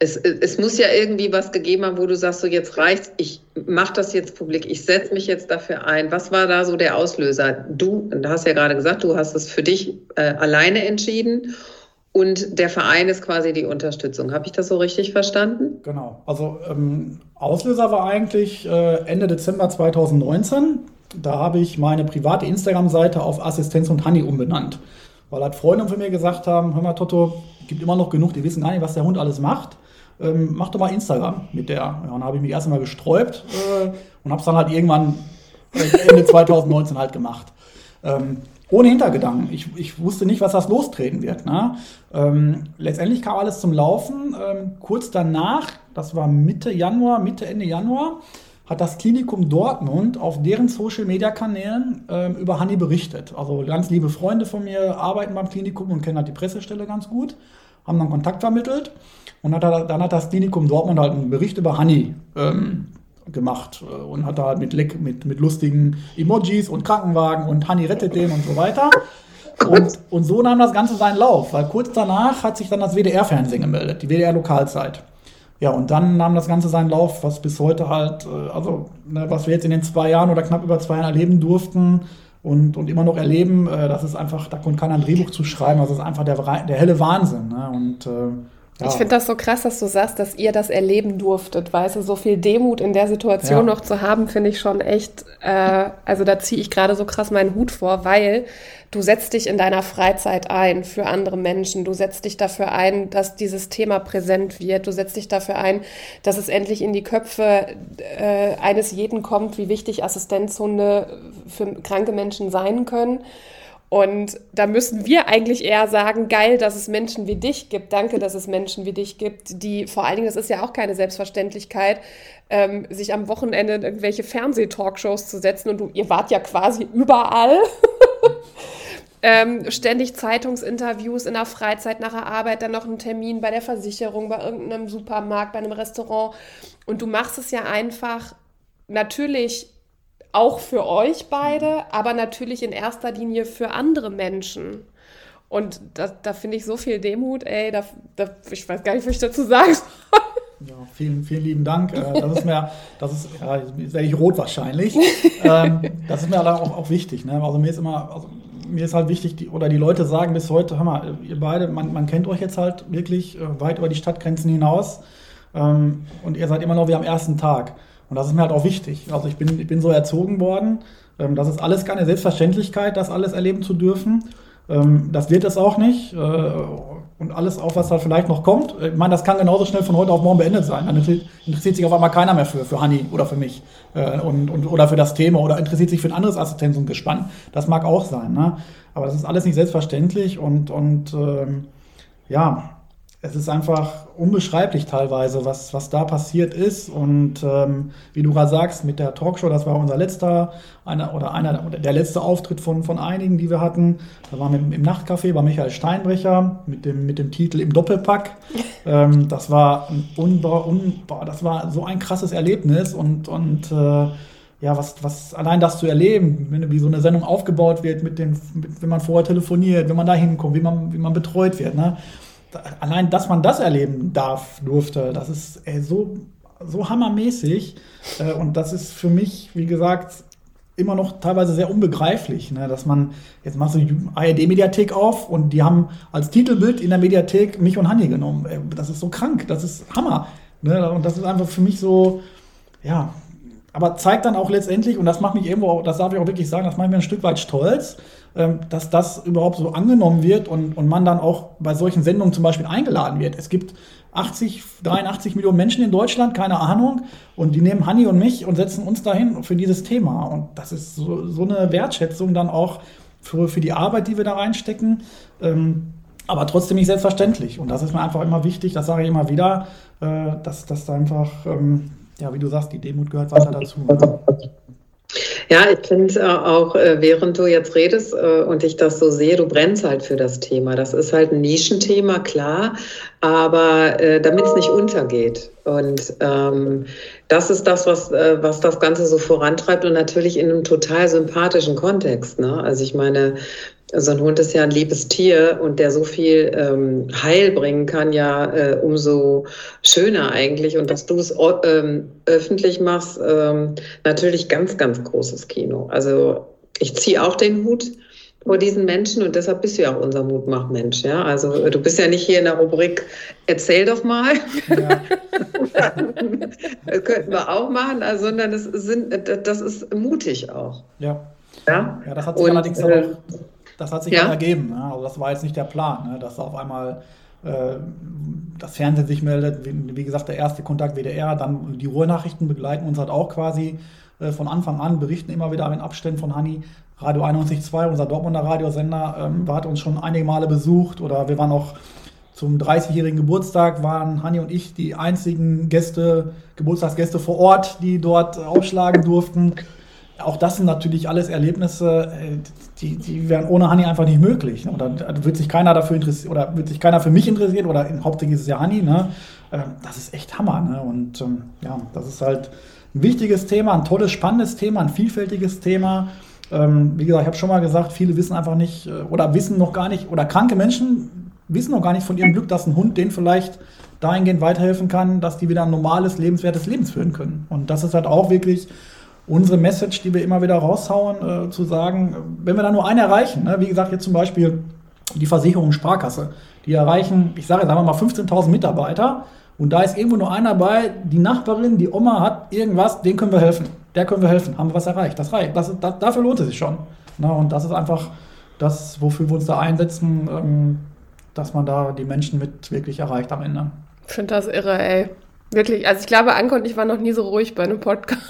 es, es muss ja irgendwie was gegeben haben, wo du sagst, so jetzt reicht's, ich mache das jetzt publik, ich setze mich jetzt dafür ein. Was war da so der Auslöser? Du, du hast ja gerade gesagt, du hast es für dich äh, alleine entschieden und der Verein ist quasi die Unterstützung. Habe ich das so richtig verstanden? Genau. Also ähm, Auslöser war eigentlich äh, Ende Dezember 2019. Da habe ich meine private Instagram-Seite auf Assistenz und Honey umbenannt. Weil halt Freunde von mir gesagt haben, hör mal Toto, gibt immer noch genug, die wissen gar nicht, was der Hund alles macht. Ähm, mach doch mal Instagram mit der. Ja, und habe ich mich erst einmal gesträubt äh, und habe es dann halt irgendwann äh, Ende 2019 halt gemacht. Ähm, ohne Hintergedanken. Ich, ich wusste nicht, was das lostreten wird. Ne? Ähm, letztendlich kam alles zum Laufen. Ähm, kurz danach, das war Mitte Januar, Mitte, Ende Januar, hat das Klinikum Dortmund auf deren Social-Media-Kanälen ähm, über Hanni berichtet. Also ganz liebe Freunde von mir arbeiten beim Klinikum und kennen halt die Pressestelle ganz gut, haben dann Kontakt vermittelt. Und hat, dann hat das Klinikum Dortmund halt einen Bericht über Hanni ähm, gemacht äh, und hat da halt mit, mit, mit lustigen Emojis und Krankenwagen und Hanni rettet den und so weiter. Und, und so nahm das Ganze seinen Lauf, weil kurz danach hat sich dann das WDR-Fernsehen gemeldet, die WDR-Lokalzeit. Ja, und dann nahm das Ganze seinen Lauf, was bis heute halt, äh, also ne, was wir jetzt in den zwei Jahren oder knapp über zwei Jahren erleben durften und, und immer noch erleben, äh, das ist einfach, da konnte keiner ein Drehbuch zu schreiben, also das ist einfach der, der helle Wahnsinn. Ne? Und äh, ja. Ich finde das so krass, dass du sagst, dass ihr das erleben durftet. Weißt du, so viel Demut in der Situation ja. noch zu haben, finde ich schon echt, äh, also da ziehe ich gerade so krass meinen Hut vor, weil du setzt dich in deiner Freizeit ein für andere Menschen. Du setzt dich dafür ein, dass dieses Thema präsent wird. Du setzt dich dafür ein, dass es endlich in die Köpfe äh, eines jeden kommt, wie wichtig Assistenzhunde für kranke Menschen sein können. Und da müssen wir eigentlich eher sagen, geil, dass es Menschen wie dich gibt. Danke, dass es Menschen wie dich gibt, die vor allen Dingen, das ist ja auch keine Selbstverständlichkeit, ähm, sich am Wochenende in irgendwelche Fernsehtalkshows zu setzen. Und du, ihr wart ja quasi überall. ähm, ständig Zeitungsinterviews in der Freizeit nach der Arbeit, dann noch einen Termin bei der Versicherung, bei irgendeinem Supermarkt, bei einem Restaurant. Und du machst es ja einfach natürlich auch für euch beide, aber natürlich in erster Linie für andere Menschen. Und da, da finde ich so viel Demut, ey, da, da, ich weiß gar nicht, was ich dazu sagen soll. Ja, vielen, vielen lieben Dank. Äh, das ist mir, das ist, ja, jetzt werde ich rot wahrscheinlich. Ähm, das ist mir aber auch, auch wichtig. Ne? Also mir ist immer, also mir ist halt wichtig, die, oder die Leute sagen bis heute, hör mal, ihr beide, man, man kennt euch jetzt halt wirklich äh, weit über die Stadtgrenzen hinaus. Ähm, und ihr seid immer noch wie am ersten Tag. Und das ist mir halt auch wichtig. Also ich bin, ich bin so erzogen worden. Ähm, das ist alles keine Selbstverständlichkeit, das alles erleben zu dürfen. Ähm, das wird es auch nicht. Äh, und alles auch, was da vielleicht noch kommt. Ich meine, das kann genauso schnell von heute auf morgen beendet sein. Dann interessiert sich auf einmal keiner mehr für, für Honey oder für mich. Äh, und, und, oder für das Thema oder interessiert sich für ein anderes Assistenz und Gespann. Das mag auch sein. Ne? Aber das ist alles nicht selbstverständlich und, und ähm, ja, es ist einfach unbeschreiblich teilweise, was, was da passiert ist. Und ähm, wie du gerade sagst, mit der Talkshow, das war unser letzter, einer oder einer oder der letzte Auftritt von, von einigen, die wir hatten. Da waren wir im, im Nachtcafé bei Michael Steinbrecher mit dem, mit dem Titel Im Doppelpack. Ähm, das war ein unba, unba, das war so ein krasses Erlebnis und, und äh, ja, was, was allein das zu erleben, wenn, wie so eine Sendung aufgebaut wird, mit den, mit, wenn man vorher telefoniert, wenn man da hinkommt, wie man, wie man betreut wird. Ne? Allein, dass man das erleben darf, durfte, das ist ey, so, so hammermäßig. Äh, und das ist für mich, wie gesagt, immer noch teilweise sehr unbegreiflich, ne? dass man, jetzt machst du die ARD-Mediathek auf und die haben als Titelbild in der Mediathek mich und Hanni genommen. Ey, das ist so krank, das ist Hammer. Ne? Und das ist einfach für mich so, ja, aber zeigt dann auch letztendlich, und das macht mich irgendwo, das darf ich auch wirklich sagen, das macht mich ein Stück weit stolz, dass das überhaupt so angenommen wird und, und man dann auch bei solchen Sendungen zum Beispiel eingeladen wird. Es gibt 80, 83 Millionen Menschen in Deutschland, keine Ahnung, und die nehmen Hanni und mich und setzen uns dahin für dieses Thema. Und das ist so, so eine Wertschätzung dann auch für, für die Arbeit, die wir da reinstecken. Ähm, aber trotzdem nicht selbstverständlich. Und das ist mir einfach immer wichtig, das sage ich immer wieder, äh, dass, dass da einfach, ähm, ja, wie du sagst, die Demut gehört weiter dazu. Ja, ich finde äh, auch, äh, während du jetzt redest äh, und ich das so sehe, du brennst halt für das Thema. Das ist halt ein Nischenthema, klar, aber äh, damit es nicht untergeht. Und ähm, das ist das, was, äh, was das Ganze so vorantreibt und natürlich in einem total sympathischen Kontext. Ne? Also ich meine, so ein Hund ist ja ein liebes Tier und der so viel ähm, Heil bringen kann, ja äh, umso schöner eigentlich. Und dass du es ähm, öffentlich machst, ähm, natürlich ganz, ganz großes Kino. Also ich ziehe auch den Hut vor diesen Menschen und deshalb bist du ja auch unser Mutmachmensch. Ja? Also du bist ja nicht hier in der Rubrik Erzähl doch mal. Ja. könnten wir auch machen, also, sondern das, sind, das ist mutig auch. Ja. Ja, ja das hat sich und, allerdings äh, auch das hat sich ja. ergeben. Ne? Also das war jetzt nicht der Plan, ne? dass auf einmal äh, das Fernsehen sich meldet, wie, wie, gesagt, der erste Kontakt WDR, dann die Ruhrnachrichten begleiten uns halt auch quasi äh, von Anfang an, berichten immer wieder in Abständen von Hanni. Radio 91.2, unser Dortmunder Radiosender, ähm, hat uns schon einige Male besucht oder wir waren auch zum 30-jährigen Geburtstag waren Hanni und ich die einzigen Gäste, Geburtstagsgäste vor Ort, die dort aufschlagen durften. Auch das sind natürlich alles Erlebnisse, äh, die, die wären ohne Hanni einfach nicht möglich. Oder wird sich keiner dafür interessieren, oder wird sich keiner für mich interessieren, oder hauptsächlich ist es ja Hanni, ne? Ähm, das ist echt Hammer, ne? Und ähm, ja, das ist halt ein wichtiges Thema, ein tolles, spannendes Thema, ein vielfältiges Thema. Ähm, wie gesagt, ich habe schon mal gesagt, viele wissen einfach nicht äh, oder wissen noch gar nicht, oder kranke Menschen wissen noch gar nicht von ihrem Glück, dass ein Hund denen vielleicht dahingehend weiterhelfen kann, dass die wieder ein normales, lebenswertes Leben führen können. Und das ist halt auch wirklich unsere Message, die wir immer wieder raushauen, äh, zu sagen, wenn wir da nur einen erreichen, ne? wie gesagt, jetzt zum Beispiel die Versicherung Sparkasse, die erreichen, ich sage, sagen wir mal 15.000 Mitarbeiter und da ist irgendwo nur einer dabei, die Nachbarin, die Oma hat irgendwas, den können wir helfen. Der können wir helfen, haben wir was erreicht. Das reicht. Das, das, dafür lohnt es sich schon. Ne? Und das ist einfach das, wofür wir uns da einsetzen, ähm, dass man da die Menschen mit wirklich erreicht am Ende. Ich finde das irre, ey. Wirklich. Also ich glaube, Anke und ich waren noch nie so ruhig bei einem Podcast.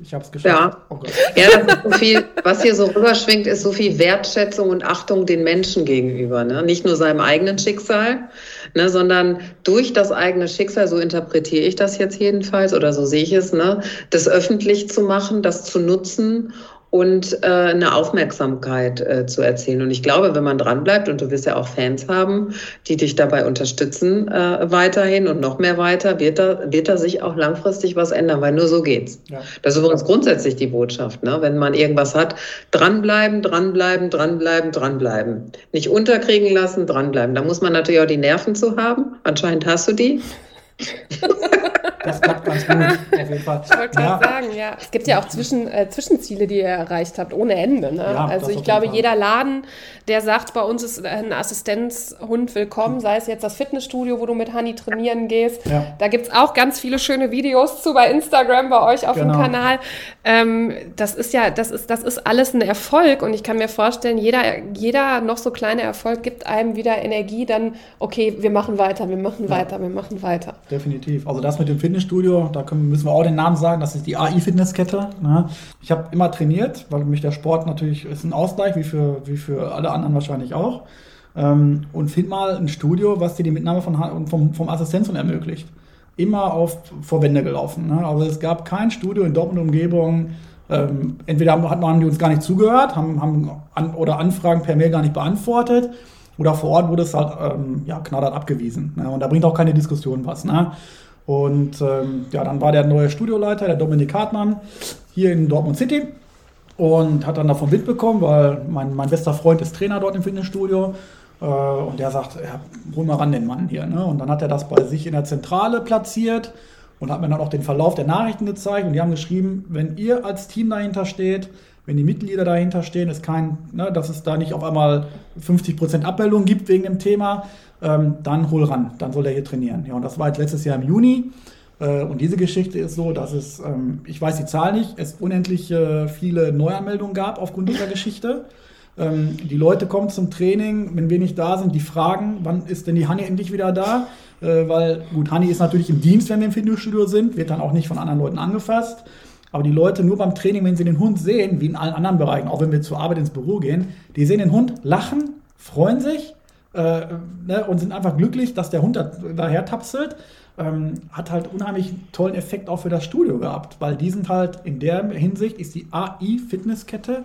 Ich habe es geschafft. Ja, oh ja das ist so viel, was hier so rüberschwingt, ist so viel Wertschätzung und Achtung den Menschen gegenüber. Ne? Nicht nur seinem eigenen Schicksal, ne, sondern durch das eigene Schicksal, so interpretiere ich das jetzt jedenfalls oder so sehe ich es, ne, das öffentlich zu machen, das zu nutzen und äh, eine Aufmerksamkeit äh, zu erzielen. Und ich glaube, wenn man dranbleibt und du wirst ja auch Fans haben, die dich dabei unterstützen äh, weiterhin und noch mehr weiter, wird da, wird da sich auch langfristig was ändern, weil nur so geht's. Ja. Das ist übrigens grundsätzlich die Botschaft. Ne? Wenn man irgendwas hat, dranbleiben, dranbleiben, dranbleiben, dranbleiben. Nicht unterkriegen lassen, dranbleiben. Da muss man natürlich auch die Nerven zu haben. Anscheinend hast du die. Das klappt ganz gut, auf jeden Fall. Ich wollte gerade ja. sagen, ja. Es gibt ja auch Zwischen, äh, Zwischenziele, die ihr erreicht habt, ohne Ende. Ne? Ja, also ich glaube, jeder Laden, der sagt, bei uns ist ein Assistenzhund willkommen, sei es jetzt das Fitnessstudio, wo du mit Hani trainieren gehst. Ja. Da gibt es auch ganz viele schöne Videos zu bei Instagram, bei euch auf genau. dem Kanal. Ähm, das ist ja, das ist, das ist alles ein Erfolg und ich kann mir vorstellen, jeder, jeder noch so kleine Erfolg gibt einem wieder Energie, dann, okay, wir machen weiter, wir machen weiter, wir machen weiter. Definitiv. Also das mit dem Fitnessstudio Fitnessstudio, da können, müssen wir auch den Namen sagen, das ist die AI-Fitnesskette. Ne? Ich habe immer trainiert, weil mich der Sport natürlich ist ein Ausgleich, wie für, wie für alle anderen wahrscheinlich auch. Ähm, und find mal ein Studio, was dir die Mitnahme von, vom, vom Assistenzen ermöglicht. Immer auf vor Wände gelaufen. Ne? Also es gab kein Studio in Dortmund-Umgebung, ähm, entweder haben, haben die uns gar nicht zugehört, haben, haben an, oder Anfragen per Mail gar nicht beantwortet, oder vor Ort wurde es halt ähm, ja, knallhart abgewiesen. Ne? Und da bringt auch keine Diskussion was. Ne? Und ähm, ja, dann war der neue Studioleiter, der Dominik Hartmann, hier in Dortmund City und hat dann davon mitbekommen, weil mein, mein bester Freund ist Trainer dort im Fitnessstudio. Äh, und der sagt, ja, hol mal ran den Mann hier. Ne? Und dann hat er das bei sich in der Zentrale platziert und hat mir dann auch den Verlauf der Nachrichten gezeigt. Und die haben geschrieben, wenn ihr als Team dahinter steht, wenn die Mitglieder dahinter stehen, ist kein, ne, dass es da nicht auf einmal 50% Abmeldung gibt wegen dem Thema, ähm, dann hol ran, dann soll er hier trainieren. Ja, und das war jetzt letztes Jahr im Juni. Äh, und diese Geschichte ist so, dass es, ähm, ich weiß die Zahl nicht, es unendlich äh, viele Neuanmeldungen gab aufgrund dieser Geschichte. Ähm, die Leute kommen zum Training, wenn wir nicht da sind, die fragen, wann ist denn die Hanni endlich wieder da? Äh, weil, gut, Hanni ist natürlich im Dienst, wenn wir im Fitnessstudio sind, wird dann auch nicht von anderen Leuten angefasst. Aber die Leute nur beim Training, wenn sie den Hund sehen, wie in allen anderen Bereichen, auch wenn wir zur Arbeit ins Büro gehen, die sehen den Hund, lachen, freuen sich äh, ne, und sind einfach glücklich, dass der Hund da, daher tapselt. Ähm, hat halt unheimlich tollen Effekt auch für das Studio gehabt, weil die sind halt in der Hinsicht ist die AI Fitnesskette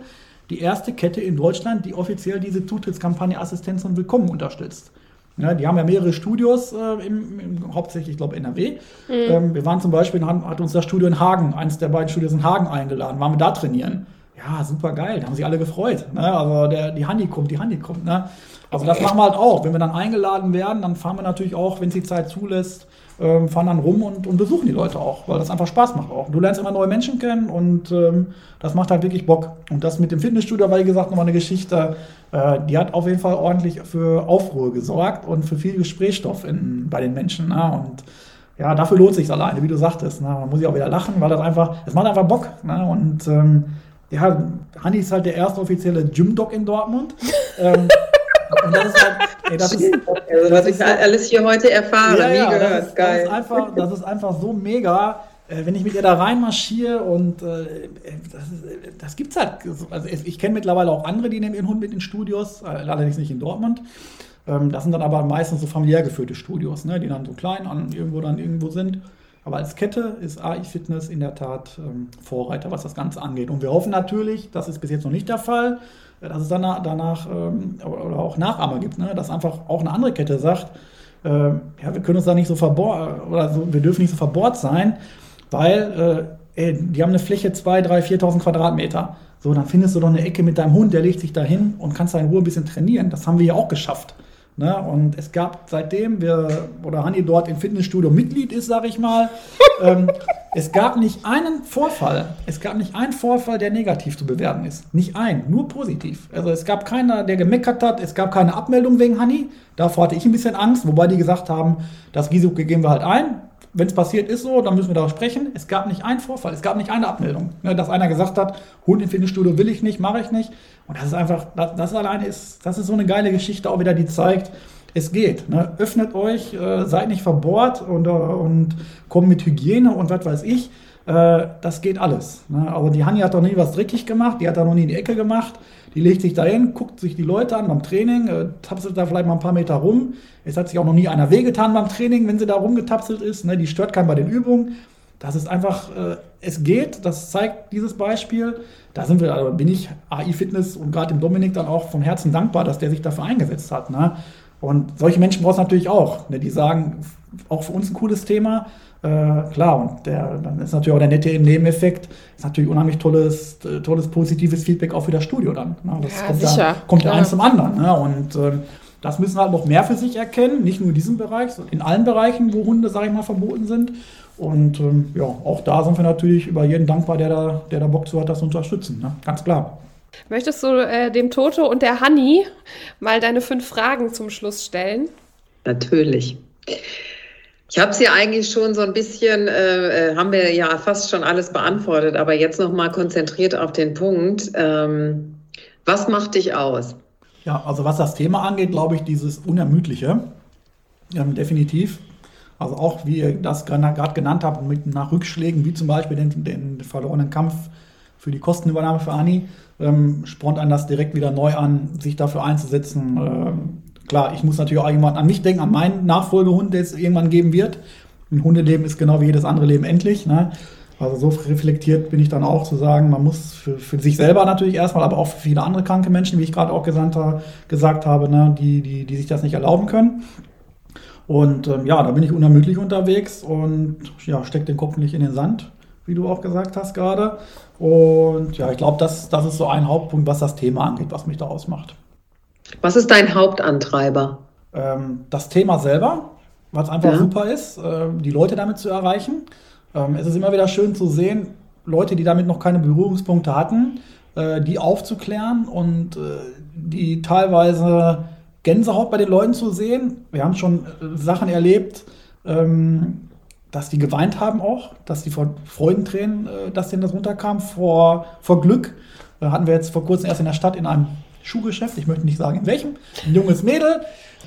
die erste Kette in Deutschland, die offiziell diese Zutrittskampagne Assistenz und Willkommen unterstützt. Ja, die haben ja mehrere Studios, äh, im, im, hauptsächlich, ich glaube, NRW. Mhm. Ähm, wir waren zum Beispiel, hat uns das Studio in Hagen, eines der beiden Studios in Hagen eingeladen, waren wir da trainieren. Ja, super geil, da haben sich alle gefreut. Ne? Also der, die Handy kommt, die Handy kommt. Ne? Also das machen wir halt auch. Wenn wir dann eingeladen werden, dann fahren wir natürlich auch, wenn es die Zeit zulässt, ähm, fahren dann rum und, und, besuchen die Leute auch, weil das einfach Spaß macht auch. Du lernst immer neue Menschen kennen und ähm, das macht halt wirklich Bock. Und das mit dem Fitnessstudio war, wie gesagt, nochmal eine Geschichte, äh, die hat auf jeden Fall ordentlich für Aufruhr gesorgt und für viel Gesprächsstoff in, bei den Menschen. Ne? Und ja, dafür lohnt es sich alleine, wie du sagtest. Ne? Man muss ja auch wieder lachen, weil das einfach, es macht einfach Bock. Ne? Und ähm, ja, Hanni ist halt der erste offizielle Gym-Doc in Dortmund. ähm, Und das ist halt, ey, das ist, also, was ich alles hier heute erfahre, ja, ja, gehört, das ist, geil. Das ist, einfach, das ist einfach so mega äh, wenn ich mit ihr da reinmarschiere und äh, das, das gibt's halt. Also ich kenne mittlerweile auch andere, die nehmen ihren Hund mit in Studios, äh, allerdings nicht in Dortmund. Ähm, das sind dann aber meistens so familiär geführte Studios, ne, die dann so klein an irgendwo dann irgendwo sind. Aber als Kette ist AI Fitness in der Tat ähm, Vorreiter, was das Ganze angeht. Und wir hoffen natürlich, das ist bis jetzt noch nicht der Fall, äh, dass es danach, danach ähm, oder auch Nachahmer gibt, ne? dass einfach auch eine andere Kette sagt, äh, ja, wir können uns da nicht so verbohrt oder so, wir dürfen nicht so verbohrt sein, weil äh, ey, die haben eine Fläche 2, 3, 4.000 Quadratmeter. So, dann findest du doch eine Ecke mit deinem Hund, der legt sich da hin und kannst da in Ruhe ein bisschen trainieren. Das haben wir ja auch geschafft. Ne? Und es gab seitdem wir, oder Hanni dort im Fitnessstudio Mitglied ist, sage ich mal, ähm, es gab nicht einen Vorfall, es gab nicht einen Vorfall, der negativ zu bewerten ist. Nicht ein, nur positiv. Also es gab keiner, der gemeckert hat, es gab keine Abmeldung wegen Hanni. Davor hatte ich ein bisschen Angst, wobei die gesagt haben, das Risiko gehen wir halt ein wenn es passiert ist so, dann müssen wir darüber sprechen. Es gab nicht einen Vorfall, es gab nicht eine Abmeldung. Ne, dass einer gesagt hat, Hund im Fitnessstudio will ich nicht, mache ich nicht. Und das ist einfach, das, das alleine ist, das ist so eine geile Geschichte auch wieder, die zeigt, es geht. Ne? Öffnet euch, äh, seid nicht verbohrt und, äh, und kommt mit Hygiene und was weiß ich. Äh, das geht alles. Ne? Also die Hanni hat doch nie was dreckig gemacht, die hat da noch nie in die Ecke gemacht. Die legt sich da hin, guckt sich die Leute an beim Training, äh, tapselt da vielleicht mal ein paar Meter rum. Es hat sich auch noch nie einer wehgetan beim Training, wenn sie da rumgetapselt ist. Ne? Die stört keinen bei den Übungen. Das ist einfach, äh, es geht, das zeigt dieses Beispiel. Da sind wir, also bin ich AI Fitness und gerade dem Dominik dann auch vom Herzen dankbar, dass der sich dafür eingesetzt hat. Ne? Und solche Menschen braucht es natürlich auch, ne? die sagen, auch für uns ein cooles Thema. Äh, klar, und der, dann ist natürlich auch der nette Nebeneffekt, ist natürlich unheimlich tolles, äh, tolles positives Feedback auch für das Studio dann. Ne? Das ja, kommt, sicher, ja, kommt ja eins zum anderen. Ne? Und äh, das müssen halt noch mehr für sich erkennen, nicht nur in diesem Bereich, sondern in allen Bereichen, wo Hunde, sage ich mal, verboten sind. Und ähm, ja, auch da sind wir natürlich über jeden dankbar, der da, der da Bock zu hat, das zu unterstützen. Ne? Ganz klar. Möchtest du äh, dem Toto und der Hanni mal deine fünf Fragen zum Schluss stellen? Natürlich. Ich habe sie eigentlich schon so ein bisschen, äh, äh, haben wir ja fast schon alles beantwortet, aber jetzt nochmal konzentriert auf den Punkt. Ähm, was macht dich aus? Ja, also was das Thema angeht, glaube ich, dieses Unermüdliche. Ähm, definitiv. Also auch, wie ihr das gerade genannt habt, mit nach Rückschlägen, wie zum Beispiel den, den verlorenen Kampf für die Kostenübernahme für Ani, ähm, spornt einen das direkt wieder neu an, sich dafür einzusetzen, ähm, Klar, ich muss natürlich auch irgendwann an mich denken, an meinen Nachfolgehund, der es irgendwann geben wird. Ein Hundeleben ist genau wie jedes andere Leben endlich. Ne? Also so reflektiert bin ich dann auch zu sagen, man muss für, für sich selber natürlich erstmal, aber auch für viele andere kranke Menschen, wie ich gerade auch gesagt, gesagt habe, ne, die, die, die sich das nicht erlauben können. Und ähm, ja, da bin ich unermüdlich unterwegs und ja, steck den Kopf nicht in den Sand, wie du auch gesagt hast gerade. Und ja, ich glaube, das, das ist so ein Hauptpunkt, was das Thema angeht, was mich da ausmacht. Was ist dein Hauptantreiber? Ähm, das Thema selber, es einfach ja. super ist, äh, die Leute damit zu erreichen. Ähm, es ist immer wieder schön zu sehen, Leute, die damit noch keine Berührungspunkte hatten, äh, die aufzuklären und äh, die teilweise Gänsehaut bei den Leuten zu sehen. Wir haben schon äh, Sachen erlebt, ähm, dass die geweint haben auch, dass die vor Freudentränen, äh, dass denen das runterkam, vor, vor Glück. Äh, hatten wir jetzt vor kurzem erst in der Stadt in einem Schuhgeschäft, ich möchte nicht sagen in welchem, ein junges Mädel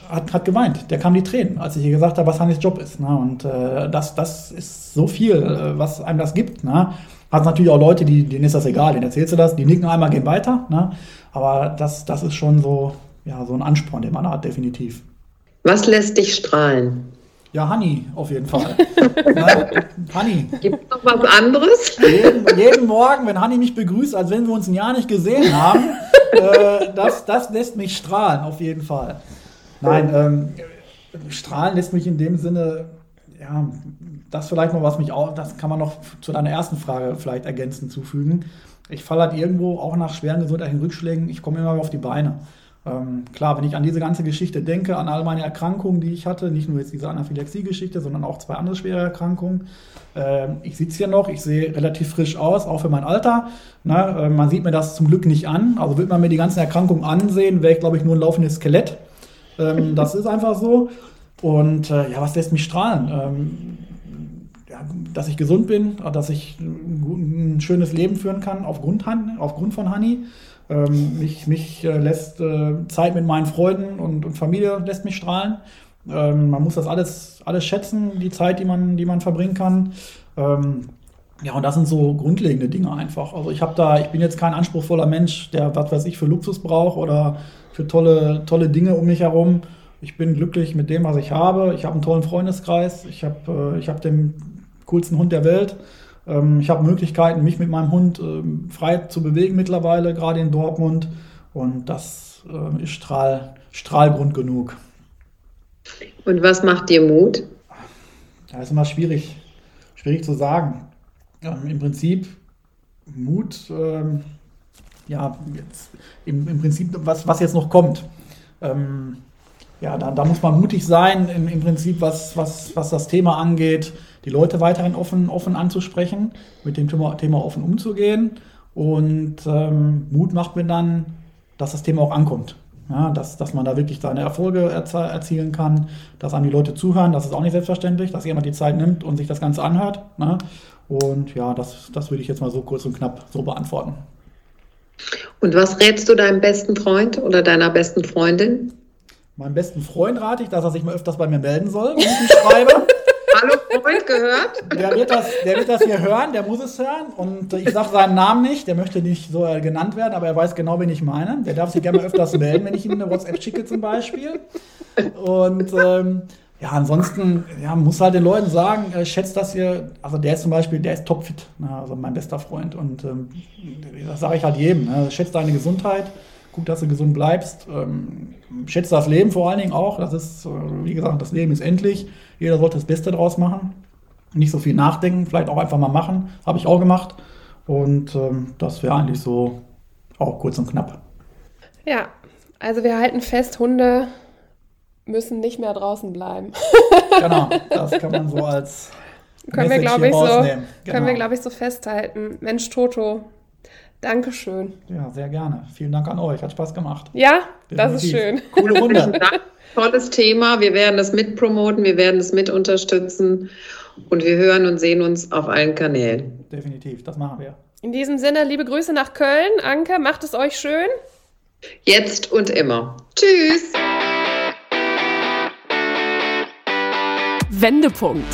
hat, hat geweint. Der kam die Tränen, als ich ihr gesagt habe, was Hannes Job ist. Ne? Und äh, das, das ist so viel, äh, was einem das gibt. Ne? Hat natürlich auch Leute, die, denen ist das egal, denen erzählst du das, die nicken einmal, gehen weiter. Ne? Aber das, das ist schon so, ja, so ein Ansporn, den man hat, definitiv. Was lässt dich strahlen? Ja, Honey, auf jeden Fall. Honey. Gibt es noch was anderes? Jeden, jeden, Morgen, wenn Honey mich begrüßt, als wenn wir uns ein Jahr nicht gesehen haben, äh, das, das lässt mich strahlen, auf jeden Fall. Nein, ähm, strahlen lässt mich in dem Sinne, ja, das vielleicht noch, was mich auch, das kann man noch zu deiner ersten Frage vielleicht ergänzend zufügen. Ich falle halt irgendwo auch nach schweren gesundheitlichen Rückschlägen, ich komme immer auf die Beine. Ähm, klar, wenn ich an diese ganze Geschichte denke, an all meine Erkrankungen, die ich hatte, nicht nur jetzt diese Anaphylaxie-Geschichte, sondern auch zwei andere schwere Erkrankungen. Äh, ich sitze hier noch, ich sehe relativ frisch aus, auch für mein Alter. Ne? Äh, man sieht mir das zum Glück nicht an. Also würde man mir die ganzen Erkrankungen ansehen, wäre ich, glaube ich, nur ein laufendes Skelett. Ähm, das ist einfach so. Und äh, ja, was lässt mich strahlen? Dass ich gesund bin, dass ich ein, schönes Leben führen kann aufgrund, aufgrund von Honey Ähm, mich mich äh, lässt äh, Zeit mit meinen Freunden und, und Familie lässt mich strahlen. Ähm, man muss das alles, alles schätzen, die Zeit, die man, die man verbringen kann. Ähm, ja, und das sind so grundlegende Dinge einfach. Also ich habe da, ich bin jetzt kein anspruchsvoller Mensch, der was weiß ich für Luxus braucht oder für tolle, tolle Dinge um mich herum. Ich bin glücklich mit dem, was ich habe. Ich habe einen tollen Freundeskreis. Ich habe äh, hab den coolsten Hund der Welt. Ähm, ich habe Möglichkeiten, mich mit meinem Hund ähm, frei zu bewegen mittlerweile, gerade in Dortmund. Und das äh, ist Strahl, Strahlgrund genug. Und was macht dir Mut? Das ist immer schwierig, schwierig zu sagen. Ähm, Im Prinzip Mut, ähm, ja, jetzt, im, im Prinzip, was, was jetzt noch kommt. Ähm, ja, da, da muss man mutig sein, im, im Prinzip, was, was, was das Thema angeht, die Leute weiterhin offen, offen anzusprechen, mit dem Thema, Thema offen umzugehen. Und ähm, Mut macht mir dann, dass das Thema auch ankommt. Ja, dass, dass man da wirklich seine Erfolge erzielen kann, dass an die Leute zuhören, das ist auch nicht selbstverständlich, dass jemand die Zeit nimmt und sich das Ganze anhört. Ne? Und ja, das, das würde ich jetzt mal so kurz und knapp so beantworten. Und was rätst du deinem besten Freund oder deiner besten Freundin? Meinem besten Freund rate ich, dass er sich mal öfters bei mir melden soll, wenn ich ihn schreibe. Freund gehört? Der wird, das, der wird das hier hören, der muss es hören. Und ich sage seinen Namen nicht, der möchte nicht so genannt werden, aber er weiß genau, wen ich meine. Der darf sich gerne öfters melden, wenn ich ihm eine WhatsApp schicke zum Beispiel. Und ähm, ja, ansonsten ja, muss halt den Leuten sagen, äh, schätzt das ihr, also der ist zum Beispiel, der ist topfit, ne, also mein bester Freund. Und ähm, das sage ich halt jedem, ne, schätzt deine Gesundheit, guck, dass du gesund bleibst, ähm, schätzt das Leben vor allen Dingen auch. Das ist, äh, wie gesagt, das Leben ist endlich. Jeder sollte das Beste draus machen. Nicht so viel nachdenken, vielleicht auch einfach mal machen. Habe ich auch gemacht. Und ähm, das wäre eigentlich so auch kurz und knapp. Ja, also wir halten fest, Hunde müssen nicht mehr draußen bleiben. genau, das kann man so als können wir, glaube ich, so, genau. können wir, glaube ich, so festhalten. Mensch, Toto, Dankeschön. Ja, sehr gerne. Vielen Dank an euch. Hat Spaß gemacht. Ja, Definitiv. das ist schön. Coole Runde. Tolles Thema. Wir werden das mitpromoten, wir werden es mit unterstützen und wir hören und sehen uns auf allen Kanälen. Definitiv, das machen wir. In diesem Sinne, liebe Grüße nach Köln. Anke, macht es euch schön. Jetzt und immer. Tschüss. Wendepunkt.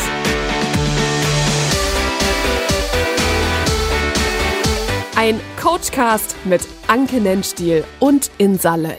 Ein Coachcast mit Anke Nennstiel und Insa Löll.